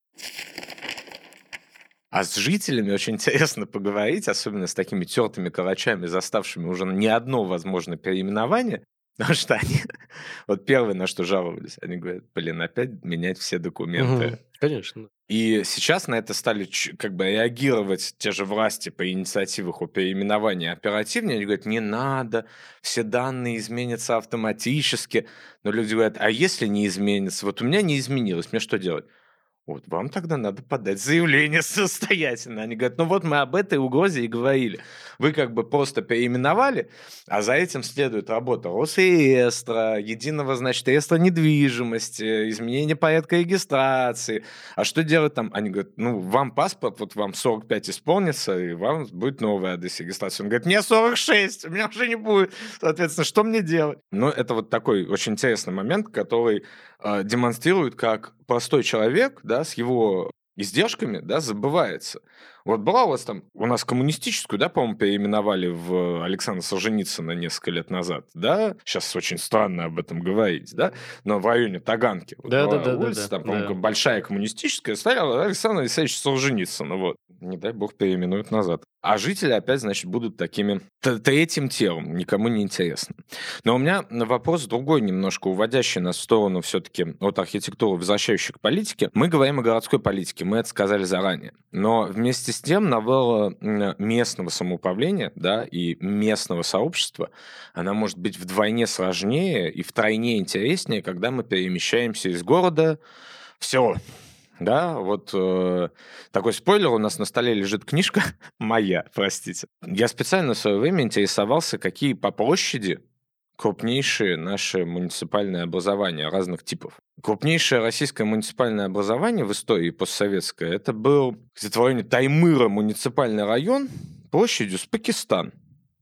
А с жителями очень интересно поговорить, особенно с такими тертыми калачами, заставшими уже не одно, возможно, переименование, потому что они, вот первое, на что жаловались, они говорят, блин, опять менять все документы.
Мгм. Конечно.
И сейчас на это стали как бы реагировать те же власти по инициативах о переименовании оперативнее. Они говорят, не надо, все данные изменятся автоматически. Но люди говорят, а если не изменится? Вот у меня не изменилось, мне что делать? Вот вам тогда надо подать заявление самостоятельно. Они говорят, ну вот мы об этой угрозе и говорили. Вы как бы просто переименовали, а за этим следует работа Росреестра, единого, значит, реестра недвижимости, изменение порядка регистрации. А что делать там? Они говорят, ну, вам паспорт, вот вам 45 исполнится, и вам будет новый адрес регистрации. Он говорит, мне 46, у меня уже не будет. Соответственно, что мне делать? Ну, это вот такой очень интересный момент, который э, демонстрирует, как простой человек, да, с его издержками, да, забывается. Вот была у вас там, у нас коммунистическую, да, по-моему, переименовали в Александра Солженицына несколько лет назад, да? Сейчас очень странно об этом говорить, да? Но в районе Таганки. Вот
Да, да, да, да,
улица,
да,
там, по-моему,
да.
большая коммунистическая, стояла Александр Алексеевич Солженицына, вот. Не дай бог переименуют назад. А жители опять, значит, будут такими третьим телом, никому не интересно. Но у меня вопрос другой немножко, уводящий нас в сторону все-таки от архитектуры, возвращающей к политике. Мы говорим о городской политике, мы это сказали заранее. Но вместе с тем новелла местного самоуправления да, и местного сообщества, она может быть вдвойне сложнее и втройне интереснее, когда мы перемещаемся из города в село. Да, вот э, такой спойлер, у нас на столе лежит книжка моя, простите. Я специально в свое время интересовался, какие по площади крупнейшие наши муниципальные образования разных типов. Крупнейшее российское муниципальное образование в истории постсоветское, это был где-то в районе Таймыра муниципальный район площадью с Пакистан.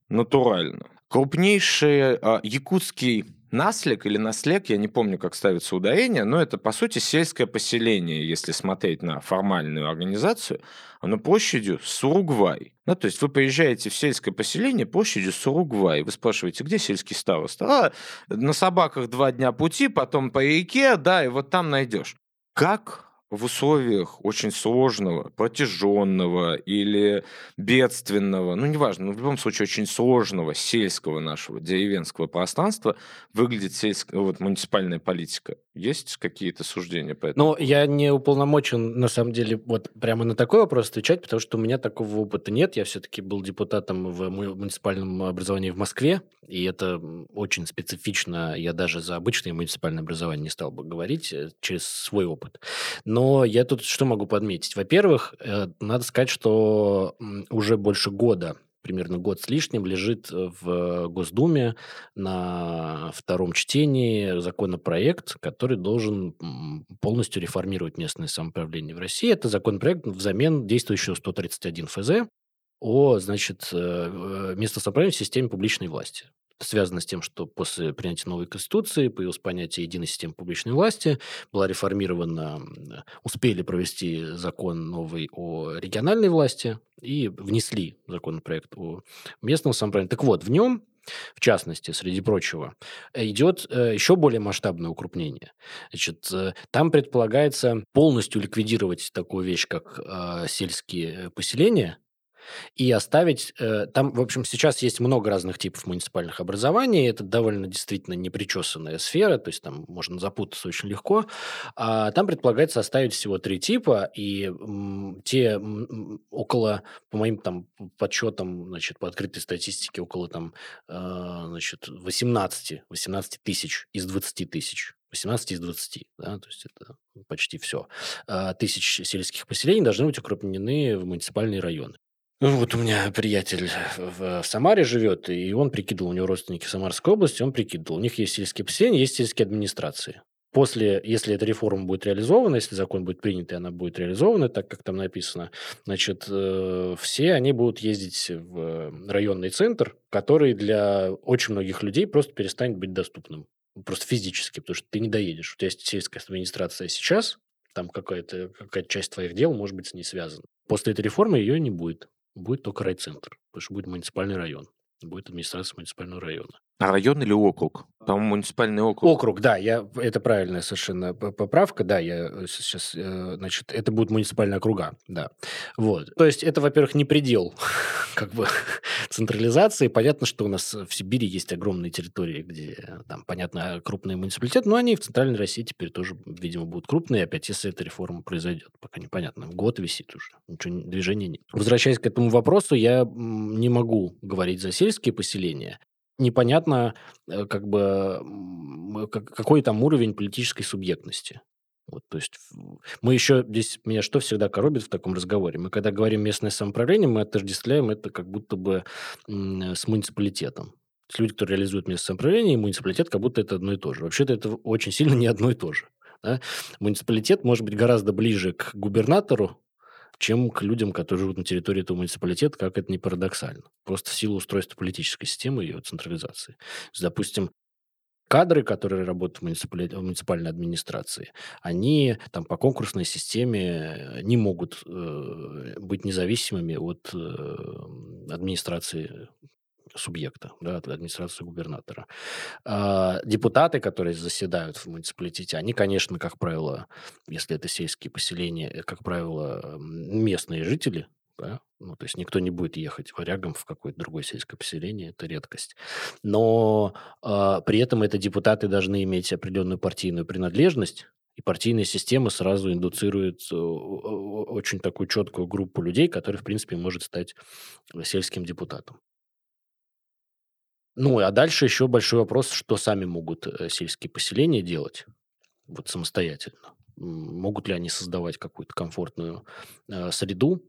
Натурально. Крупнейший а, якутский наслек или наслек, я не помню, как ставится ударение, но это, по сути, сельское поселение, если смотреть на формальную организацию, оно площадью с Уругвай. Ну, то есть вы приезжаете в сельское поселение площадью с Уругвай. Вы спрашиваете, где сельский староста? А, на собаках два дня пути, потом по реке, да, и вот там найдешь. Как в условиях очень сложного, протяженного или бедственного, ну, неважно, но в любом случае очень сложного сельского нашего деревенского пространства выглядит сельская, вот, муниципальная политика. Есть какие-то суждения по этому?
Ну, я не уполномочен, на самом деле, вот прямо на такой вопрос отвечать, потому что у меня такого опыта нет. Я все-таки был депутатом в му- муниципальном образовании в Москве, и это очень специфично. Я даже за обычное муниципальное образование не стал бы говорить э, через свой опыт. Но я тут что могу подметить? Во-первых, э, надо сказать, что уже больше года примерно год с лишним лежит в Госдуме на втором чтении законопроект, который должен полностью реформировать местное самоуправление в России. Это законопроект взамен действующего 131 ФЗ о, значит, э, э, местном самоуправлении в системе публичной власти. Связано с тем, что после принятия новой Конституции появилось понятие единой системы публичной власти, была реформирована, успели провести закон новый о региональной власти и внесли законопроект о местном самоуправлении. Так вот, в нем в частности, среди прочего, идет э, еще более масштабное укрупнение. Значит, э, там предполагается полностью ликвидировать такую вещь, как э, сельские поселения, и оставить... э, Там, в общем, сейчас есть много разных типов муниципальных образований. Это довольно действительно непричесанная сфера, то есть там можно запутаться очень легко. А там предполагается оставить всего три типа, и те около, по моим там подсчетам, значит, по открытой статистике, около там, э, значит, 18, 18 тысяч из 20 тысяч 18 из 20, да, то есть это почти все. Тысяч сельских поселений должны быть укрупнены в муниципальные районы. Ну, вот у меня приятель в, Самаре живет, и он прикидывал, у него родственники в Самарской области, он прикидывал, у них есть сельские поселения, есть сельские администрации. После, если эта реформа будет реализована, если закон будет принят, и она будет реализована, так как там написано, значит, э, все они будут ездить в районный центр, который для очень многих людей просто перестанет быть доступным. Просто физически, потому что ты не доедешь. У тебя есть сельская администрация сейчас, там какая-то какая часть твоих дел может быть с ней связана. После этой реформы ее не будет будет только райцентр, потому что будет муниципальный район, будет администрация муниципального района.
А район или округ? По-моему, муниципальный округ.
Округ, да, я, это правильная совершенно поправка, да, я сейчас, э, значит, это будут муниципальные округа, да. Вот. То есть это, во-первых, не предел как бы централизации. Понятно, что у нас в Сибири есть огромные территории, где там, понятно, крупные муниципалитеты, но они в Центральной России теперь тоже, видимо, будут крупные, опять, если эта реформа произойдет. Пока непонятно. Год висит уже, ничего, движения нет. Возвращаясь к этому вопросу, я не могу говорить за сельские поселения непонятно, э, как бы, какой там уровень политической субъектности. Вот, то есть мы еще здесь меня что всегда коробит в таком разговоре? Мы когда говорим местное самоуправление, мы отождествляем это как будто бы с муниципалитетом. Люди, которые реализуют местное самоуправление, и муниципалитет как будто это одно и то же. Вообще-то это очень сильно не одно и то же. Да? Муниципалитет может быть гораздо ближе к губернатору, чем к людям, которые живут на территории этого муниципалитета, как это не парадоксально. Просто в силу устройства политической системы и ее централизации. есть, допустим, кадры, которые работают в, муниципали... в муниципальной администрации, они там по конкурсной системе не могут э, быть независимыми от э, администрации субъекта, да, администрации губернатора. А, депутаты, которые заседают в муниципалитете, они, конечно, как правило, если это сельские поселения, э, как правило, местные жители, да? Ну, то есть никто не будет ехать варягом в какое-то другое сельское поселение, это редкость. Но э, при этом это депутаты должны иметь определенную партийную принадлежность, и партийная система сразу индуцирует э, очень такую четкую группу людей, которые, в принципе, может стать сельским депутатом. Ну, а дальше еще большой вопрос, что сами могут э, сельские поселения делать вот самостоятельно. Могут ли они создавать какую-то комфортную э, среду?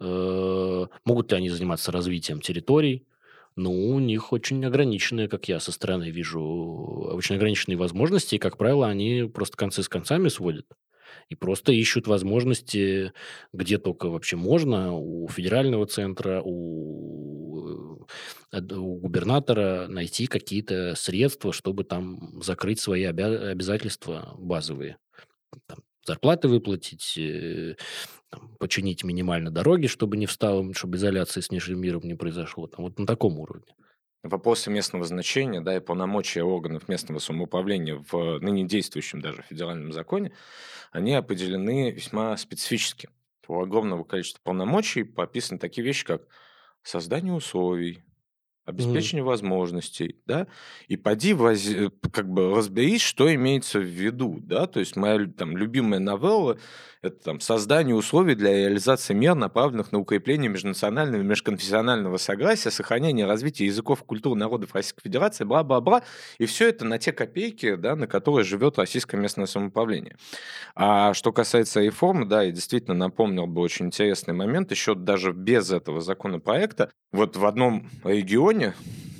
Э, могут ли они заниматься развитием территорий? Ну, у них очень ограниченные, как я со стороны вижу, очень ограниченные возможности, и, как правило, они просто концы с концами сводят и просто ищут возможности, где только вообще можно, у федерального центра, у, у губернатора найти какие-то средства, чтобы там закрыть свои обя- обязательства базовые. Там, зарплаты выплатить, э, там, починить минимально дороги, чтобы не встало, чтобы изоляции с нижним миром не произошло. Там, вот на таком уровне.
Вопросы местного значения да, и полномочия органов местного самоуправления в ныне действующем даже федеральном законе, они определены весьма специфически. У огромного количества полномочий прописаны такие вещи, как создание условий, обеспечение mm. возможностей, да, и поди воз... Э, как бы разберись, что имеется в виду, да, то есть моя там любимая новелла это там создание условий для реализации мер, направленных на укрепление межнационального и межконфессионального согласия, сохранение и развитие языков и культур народов Российской Федерации, бла-бла-бла, и все это на те копейки, да, на которые живет российское местное самоуправление. А что касается реформы, да, я действительно напомнил бы очень интересный момент, еще даже без этого законопроекта, вот в одном регионе,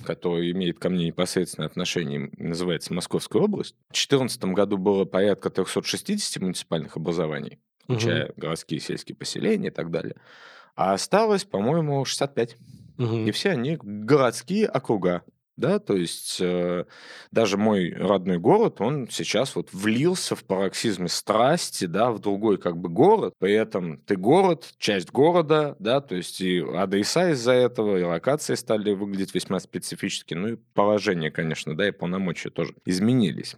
который имеет ко мне непосредственное отношение, называется Московская область. В 2014 году было порядка 360 муниципальных образований, включая угу. городские сельские поселения и так далее. А осталось, по-моему, 65. Угу. И все они городские округа да, то есть э, даже мой родной город, он сейчас вот влился в пароксизме страсти, да, в другой как бы город, при этом ты город, часть города, да, то есть и адреса из-за этого, и локации стали выглядеть весьма специфически, ну и положение, конечно, да, и полномочия тоже изменились.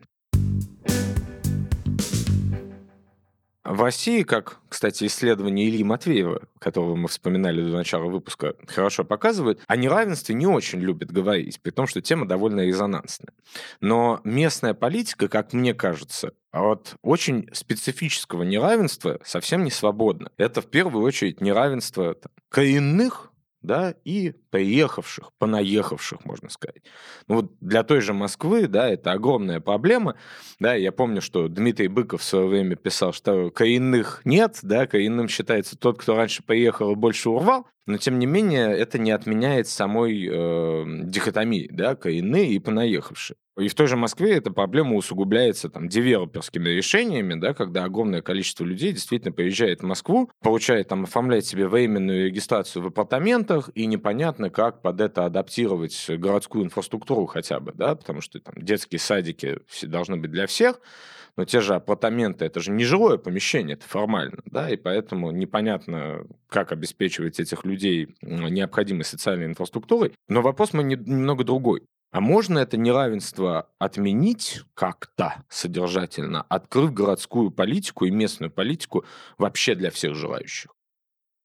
В России, как, кстати, исследование Ильи Матвеева, которого мы вспоминали до начала выпуска, хорошо показывает, о неравенстве не очень любят говорить, при том, что тема довольно резонансная. Но местная политика, как мне кажется, от очень специфического неравенства совсем не свободна. Это в первую очередь неравенство там, коренных да, и приехавших, понаехавших, можно сказать. Ну вот для той же Москвы, да, это огромная проблема, да, я помню, что Дмитрий Быков в свое время писал, что коренных нет, да, коренным считается тот, кто раньше приехал и больше урвал, но тем не менее это не отменяет самой э, дихотомии, да, коренные и понаехавшие. И в той же Москве эта проблема усугубляется там девелоперскими решениями, да, когда огромное количество людей действительно приезжает в Москву, получает там, оформлять себе временную регистрацию в апартаментах, и непонятно, как под это адаптировать городскую инфраструктуру хотя бы, да, потому что там детские садики должны быть для всех, но те же апартаменты, это же не жилое помещение, это формально, да, и поэтому непонятно, как обеспечивать этих людей необходимой социальной инфраструктурой. Но вопрос мы не, немного другой. А можно это неравенство отменить как-то содержательно, открыв городскую политику и местную политику вообще для всех желающих?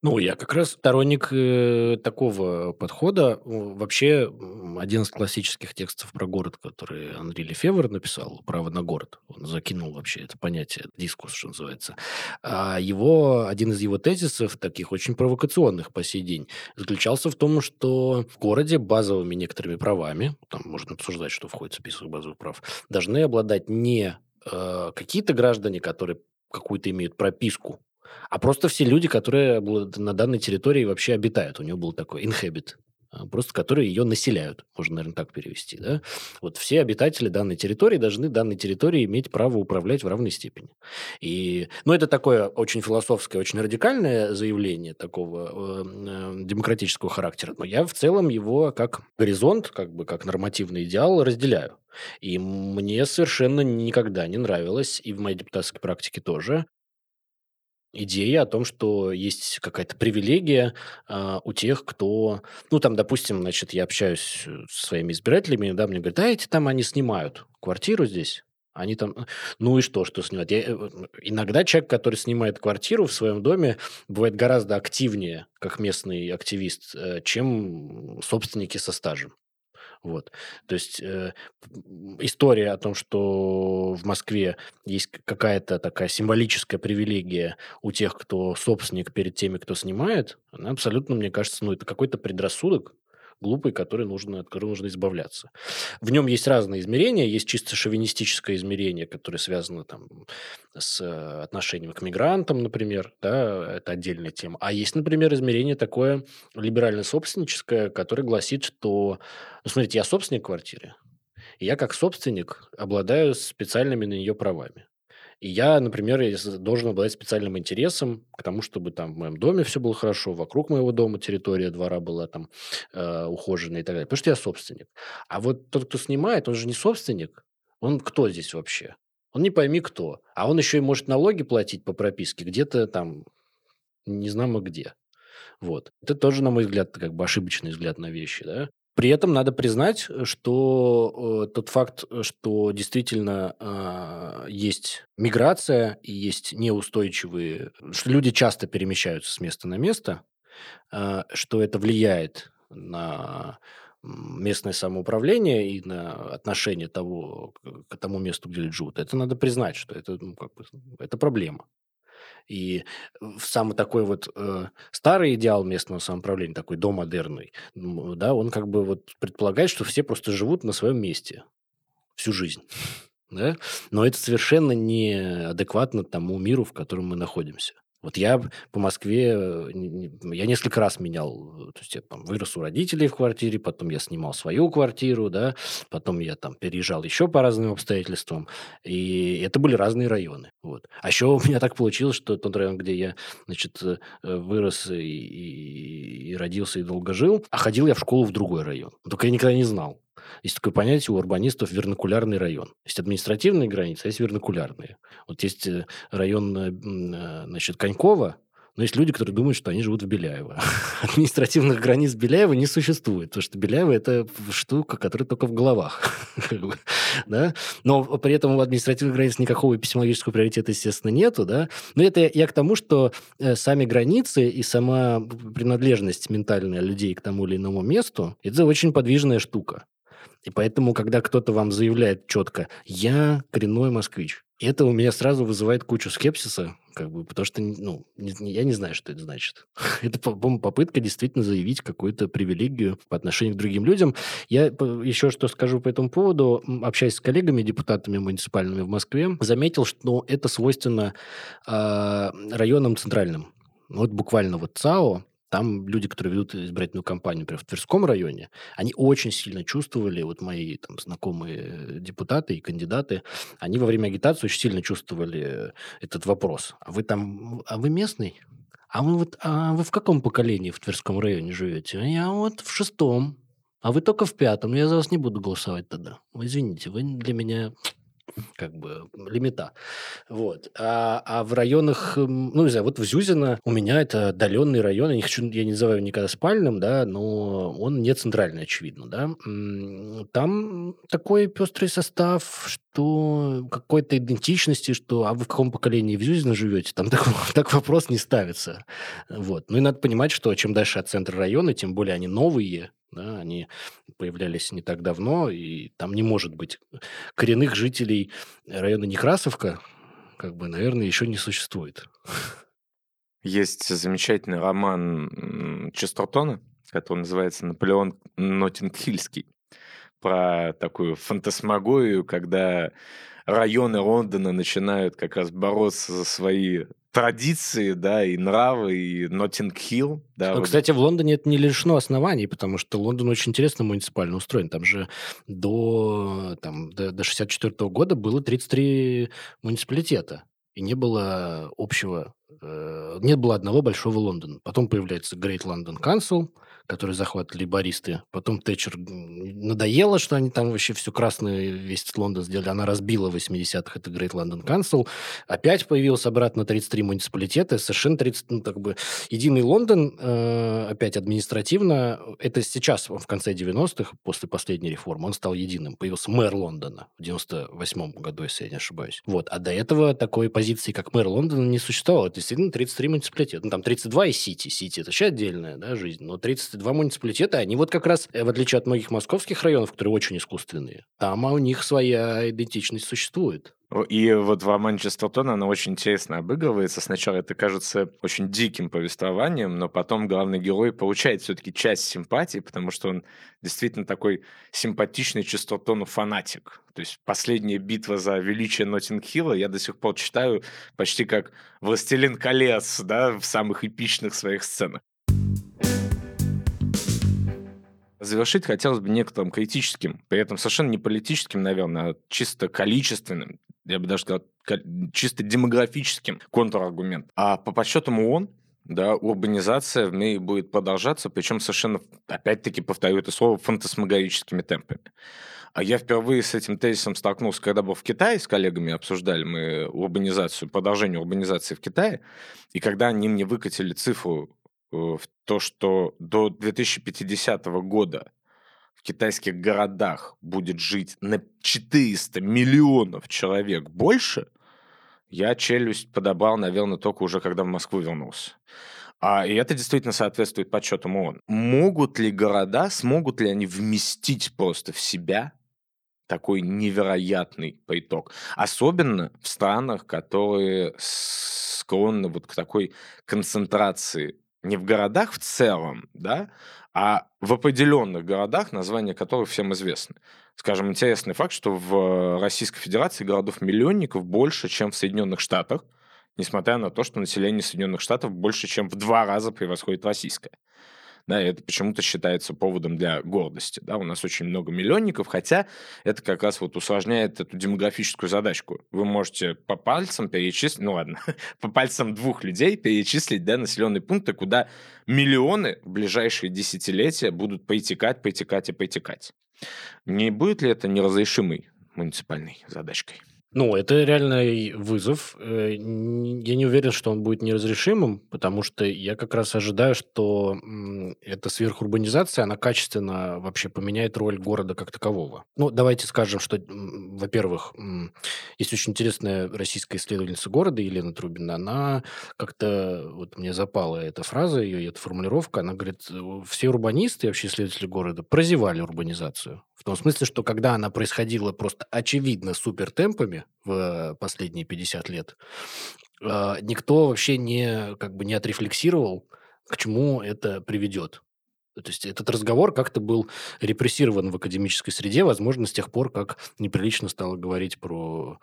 Ну, я как раз сторонник э, такого подхода. Вообще, один из классических текстов про город, который Анри Лефевр написал, «Право на город», он закинул вообще это понятие, дискурс, что называется. А его, один из его тезисов, таких очень провокационных по сей день, заключался в том, что в городе базовыми некоторыми правами, там можно обсуждать, что входит в список базовых прав, должны обладать не э, какие-то граждане, которые какую-то имеют прописку а просто все люди, которые на данной территории вообще обитают. У него был такой inhabit, а, просто которые ее населяют, можно, наверное, так перевести. Да? Вот все обитатели данной территории должны данной территории иметь право управлять в равной степени. И, ну, это такое очень философское, очень радикальное заявление такого э, демократического характера, но я в целом его как горизонт, как бы как нормативный идеал разделяю. И мне совершенно никогда не нравилось, и в моей депутатской практике тоже, идея о том, что есть какая-то привилегия а, у тех, кто... Ну, там, допустим, значит, я общаюсь э, со своими избирателями, да, мне говорят, а эти там, они снимают квартиру здесь, они там... Ну и что, что снимают? Я, э, иногда человек, который снимает квартиру в своем доме, бывает гораздо активнее, как местный активист, э, чем собственники со стажем. Вот. То есть э, история о том, что в Москве есть какая-то такая символическая привилегия у тех, кто собственник перед теми, кто снимает, она абсолютно, мне кажется, ну, это какой-то предрассудок, глупый, который нужно, от которого нужно избавляться. В нем есть разные измерения. Есть чисто шовинистическое измерение, которое связано там, с э, отношением к мигрантам, например. Да, это отдельная тема. А есть, например, измерение такое либерально-собственническое, которое гласит, что... Ну, смотрите, я собственник квартиры, и я как собственник обладаю специальными на нее правами. И я, например, должен обладать специальным интересом к тому, чтобы там в моем доме все было хорошо, вокруг моего дома территория двора была там э, ухоженная и так далее. Потому что я собственник. А вот тот, кто снимает, он же не собственник. Он кто здесь вообще? Он не пойми кто. А он еще и может налоги платить по прописке где-то там, не знамо где. Вот. Это тоже, на мой взгляд, как бы ошибочный взгляд на вещи, да. При этом надо признать, что э, тот факт, что действительно э, есть миграция и есть неустойчивые, что люди часто перемещаются с места на место, э, что это влияет на местное самоуправление и на отношение того к тому месту, где люди живут. Это надо признать, что это, ну, как бы, это проблема. И в самый такой вот э, старый идеал местного самоуправления, такой домодерный, да, он как бы вот предполагает, что все просто живут на своем месте всю жизнь. Да? Но это совершенно не адекватно тому миру, в котором мы находимся. Вот я по Москве, э, я несколько раз менял, э, то есть я там вырос у родителей в квартире, потом я снимал свою квартиру, да, потом я там переезжал еще по разным обстоятельствам, и это были разные районы, вот. А еще у меня так получилось, что тот район, где я, значит, э, вырос и, и, и родился и долго жил, а ходил я в школу в другой район, только я никогда не знал. Есть такое понятие у урбанистов вернокулярный район. Есть административные границы, а есть вернокулярные. Вот есть э, район э, э, значит, Конькова, но есть люди, которые думают, что они живут в Беляево. Административных границ Беляева не существует, потому что Беляево – это штука, которая только в головах. да? Но при этом у административных границ никакого эпистемологического приоритета, естественно, нету. Да? Но это я к тому, что сами границы и сама принадлежность ментальная людей к тому или иному месту – это очень подвижная штука. И поэтому, когда кто-то вам заявляет четко «я коренной москвич», это у меня сразу вызывает кучу скепсиса, как бы, потому что, ну, я не знаю, что это значит. это, по-моему, попытка действительно заявить какую-то привилегию по отношению к другим людям. Я еще что скажу по этому поводу. Общаясь с коллегами, депутатами муниципальными в Москве, заметил, что это свойственно э, районам центральным. Вот буквально вот ЦАО, там люди, которые ведут избирательную кампанию, например, в Тверском районе, они очень сильно чувствовали, вот мои там знакомые депутаты и кандидаты, они во время агитации очень сильно чувствовали этот вопрос. А вы там, а вы местный? А вы вот, а вы в каком поколении в Тверском районе живете? А я вот в шестом. А вы только в пятом. Я за вас не буду голосовать тогда. Вы извините, вы для меня как бы лимита. Вот. А, а в районах, ну, не знаю, вот в Зюзино у меня это отдаленный район, я не хочу, я не называю никогда спальным, да, но он не центральный, очевидно, да. Там такой пестрый состав, что какой-то идентичности, что а вы в каком поколении в Зюзино живете, там так, так вопрос не ставится. Вот. Ну и надо понимать, что чем дальше от центра района, тем более они новые, да, они появлялись не так давно, и там не может быть коренных жителей района Некрасовка, как бы, наверное, еще не существует.
Есть замечательный роман Честертона, который называется «Наполеон Ноттингхильский», про такую фантасмагорию, когда районы Лондона начинают как раз бороться за свои традиции, да, и нравы, и Ноттинг-Хилл. Да,
вот. Кстати, в Лондоне это не лишено оснований, потому что Лондон очень интересно муниципально устроен. Там же до, там, до, до 64 -го года было 33 муниципалитета, и не было общего, э, не было одного большого Лондона. Потом появляется Great London Council – который захватывали лейбористы. Потом Тэтчер надоело, что они там вообще все красное, весь Лондон сделали. Она разбила в 80-х это Great London Council. Опять появился обратно 33 муниципалитета. Совершенно 30, ну, как бы, единый Лондон, э, опять административно, это сейчас, в конце 90-х, после последней реформы, он стал единым. Появился мэр Лондона в 98 году, если я не ошибаюсь. Вот. А до этого такой позиции, как мэр Лондона, не существовало. Это действительно 33 муниципалитета. Ну, там 32 и Сити. Сити – это вообще отдельная да, жизнь. Но 30 два муниципалитета, они вот как раз, э, в отличие от многих московских районов, которые очень искусственные, там у них своя идентичность существует.
И вот в романе Честертона она очень интересно обыгрывается. Сначала это кажется очень диким повествованием, но потом главный герой получает все-таки часть симпатии, потому что он действительно такой симпатичный Честертону фанатик. То есть последняя битва за величие Ноттинг-Хилла я до сих пор читаю почти как «Властелин колец», да, в самых эпичных своих сценах. Завершить хотелось бы некоторым критическим, при этом совершенно не политическим, наверное, а чисто количественным, я бы даже сказал, чисто демографическим контраргумент. А по подсчетам ООН, да, урбанизация в мире будет продолжаться, причем совершенно, опять-таки, повторю это слово, фантасмагорическими темпами. А я впервые с этим тезисом столкнулся, когда был в Китае, с коллегами обсуждали мы урбанизацию, продолжение урбанизации в Китае, и когда они мне выкатили цифру в то, что до 2050 года в китайских городах будет жить на 400 миллионов человек больше, я челюсть подобрал, наверное, только уже когда в Москву вернулся. А, и это действительно соответствует подсчетам ООН. Могут ли города, смогут ли они вместить просто в себя такой невероятный приток? Особенно в странах, которые склонны вот к такой концентрации не в городах в целом, да, а в определенных городах, названия которых всем известны. Скажем, интересный факт, что в Российской Федерации городов-миллионников больше, чем в Соединенных Штатах, несмотря на то, что население Соединенных Штатов больше, чем в два раза превосходит российское да, и это почему-то считается поводом для гордости, да, у нас очень много миллионников, хотя это как раз вот усложняет эту демографическую задачку. Вы можете по пальцам перечислить, ну ладно, по пальцам двух людей перечислить, да, населенные пункты, куда миллионы в ближайшие десятилетия будут поитекать, поитекать и поитекать. Не будет ли это неразрешимой муниципальной задачкой?
Ну, это реальный вызов. Э, я не уверен, что он будет неразрешимым, потому что я как раз ожидаю, что эта сверхурбанизация, она качественно вообще поменяет роль города как такового. Ну, давайте скажем, что, во-первых, есть очень интересная российская исследовательница города Елена Трубина. Она как-то, вот мне запала эта фраза, ее эта формулировка, она говорит, все урбанисты, вообще исследователи города, прозевали урбанизацию. В том смысле, что когда она происходила просто очевидно супер темпами в последние 50 лет, а, никто вообще не, как бы не отрефлексировал, к чему это приведет. То есть этот разговор как-то был репрессирован в академической среде, возможно, с тех пор, как неприлично стало говорить про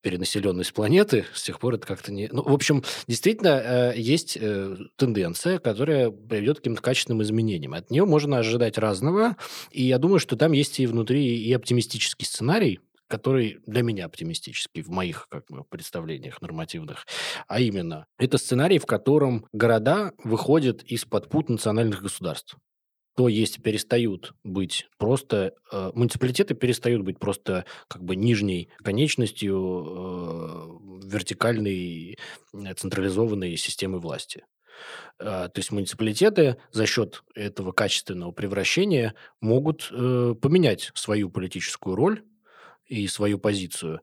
перенаселенность планеты, с тех пор это как-то не... Ну, в общем, действительно, э, есть э, тенденция, которая приведет к каким-то качественным изменениям. От нее можно ожидать разного, и я думаю, что там есть и внутри и оптимистический сценарий, который для меня оптимистический в моих как бы, представлениях нормативных. А именно, это сценарий, в котором города выходят из-под пут национальных государств. То есть перестают быть просто... Э, муниципалитеты перестают быть просто как бы нижней конечностью э, вертикальной э, централизованной системы власти. Э, то есть муниципалитеты за счет этого качественного превращения могут э, поменять свою политическую роль и свою позицию.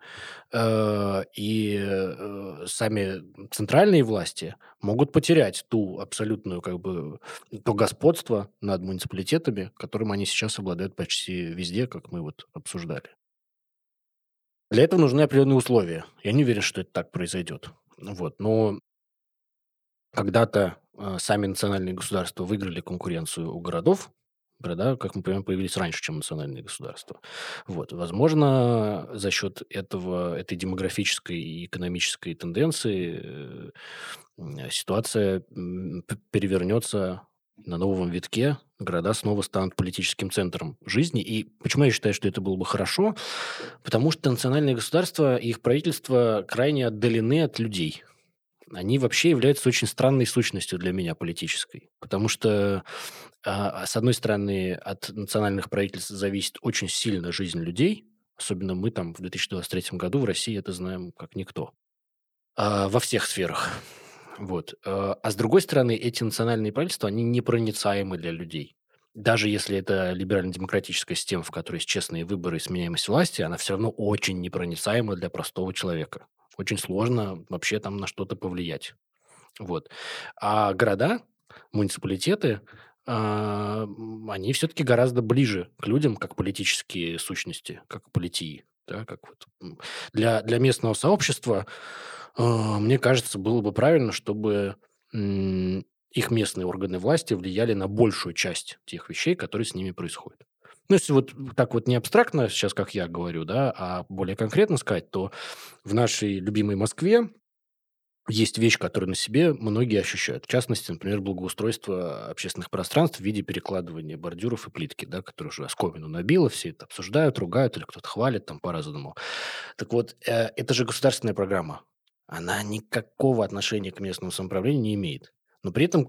Э, и э, сами центральные власти могут потерять ту абсолютную, как бы, то господство над муниципалитетами, которым они сейчас обладают почти везде, как мы вот обсуждали. Для этого нужны определенные условия. Я не уверен, что это так произойдет. Вот. Но когда-то э, сами национальные государства выиграли конкуренцию у городов, Города, как мы понимаем, появились раньше, чем национальные государства. Вот. Возможно, за счет этого, этой демографической и экономической тенденции э, ситуация перевернется на новом витке, города снова станут политическим центром жизни. И почему я считаю, что это было бы хорошо? Потому что национальные государства и их правительства крайне отдалены от людей – они вообще являются очень странной сущностью для меня политической. Потому что, а, с одной стороны, от национальных правительств зависит очень сильно жизнь людей. Особенно мы там в 2023 году в России это знаем как никто. А, во всех сферах. Вот. А, а с другой стороны, эти национальные правительства, они непроницаемы для людей. Даже если это либерально-демократическая система, в которой есть честные выборы и сменяемость власти, она все равно очень непроницаема для простого человека очень сложно вообще там на что-то повлиять. Вот. А города, муниципалитеты, а, они все-таки гораздо ближе к людям, как политические сущности, как политии. Да, как вот. для, для местного сообщества, а, мне кажется, было бы правильно, чтобы их местные органы власти влияли на большую часть тех вещей, которые с ними происходят. Ну, если вот так вот не абстрактно сейчас, как я говорю, да, а более конкретно сказать, то в нашей любимой Москве есть вещь, которую на себе многие ощущают. В частности, например, благоустройство общественных пространств в виде перекладывания бордюров и плитки, да, которые уже оскомину набило, все это обсуждают, ругают или кто-то хвалит там по-разному. Так вот, э, это же государственная программа. Она никакого отношения к местному самоуправлению не имеет. Но при этом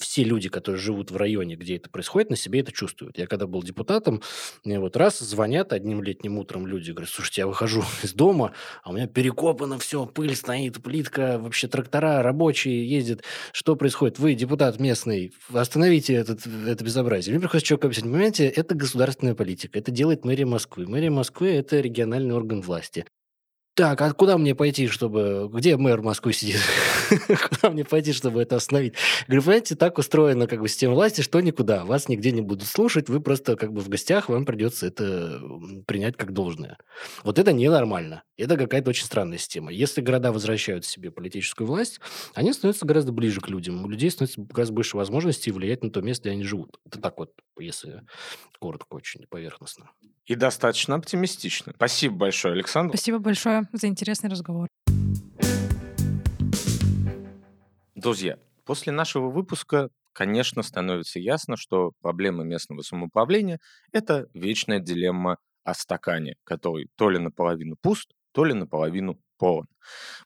все люди, которые живут в районе, где это происходит, на себе это чувствуют. Я когда был депутатом, мне вот раз звонят одним летним утром люди, говорят, слушайте, я выхожу из дома, а у меня перекопано все, пыль стоит, плитка, вообще трактора рабочие ездят. Что происходит? Вы, депутат местный, остановите этот, это безобразие. Мне приходится человек объяснить, понимаете, это государственная политика, это делает мэрия Москвы. Мэрия Москвы – это региональный орган власти. Так, а куда мне пойти, чтобы... Где мэр Москвы сидит? куда мне пойти, чтобы это остановить? Говорю, понимаете, так устроена как бы система власти, что никуда. Вас нигде не будут слушать, вы просто как бы в гостях, вам придется это принять как должное. Вот это ненормально. Это какая-то очень странная система. Если города возвращают себе политическую власть, они становятся гораздо ближе к людям. У людей становится гораздо больше возможностей влиять на то место, где они живут. Это так вот, если коротко, очень поверхностно.
И достаточно оптимистично. Спасибо большое, Александр.
Спасибо большое за интересный разговор.
Друзья, после нашего выпуска, конечно, становится ясно, что проблема местного самоуправления – это вечная дилемма о стакане, который то ли наполовину пуст, то ли наполовину полон.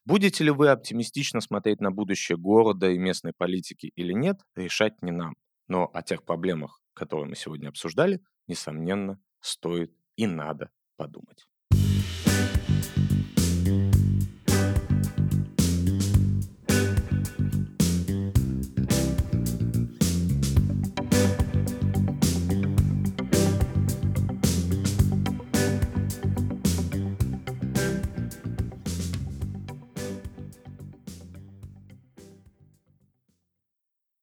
Будете ли вы оптимистично смотреть на будущее города и местной политики или нет, решать не нам. Но о тех проблемах, которые мы сегодня обсуждали, несомненно, стоит и надо подумать.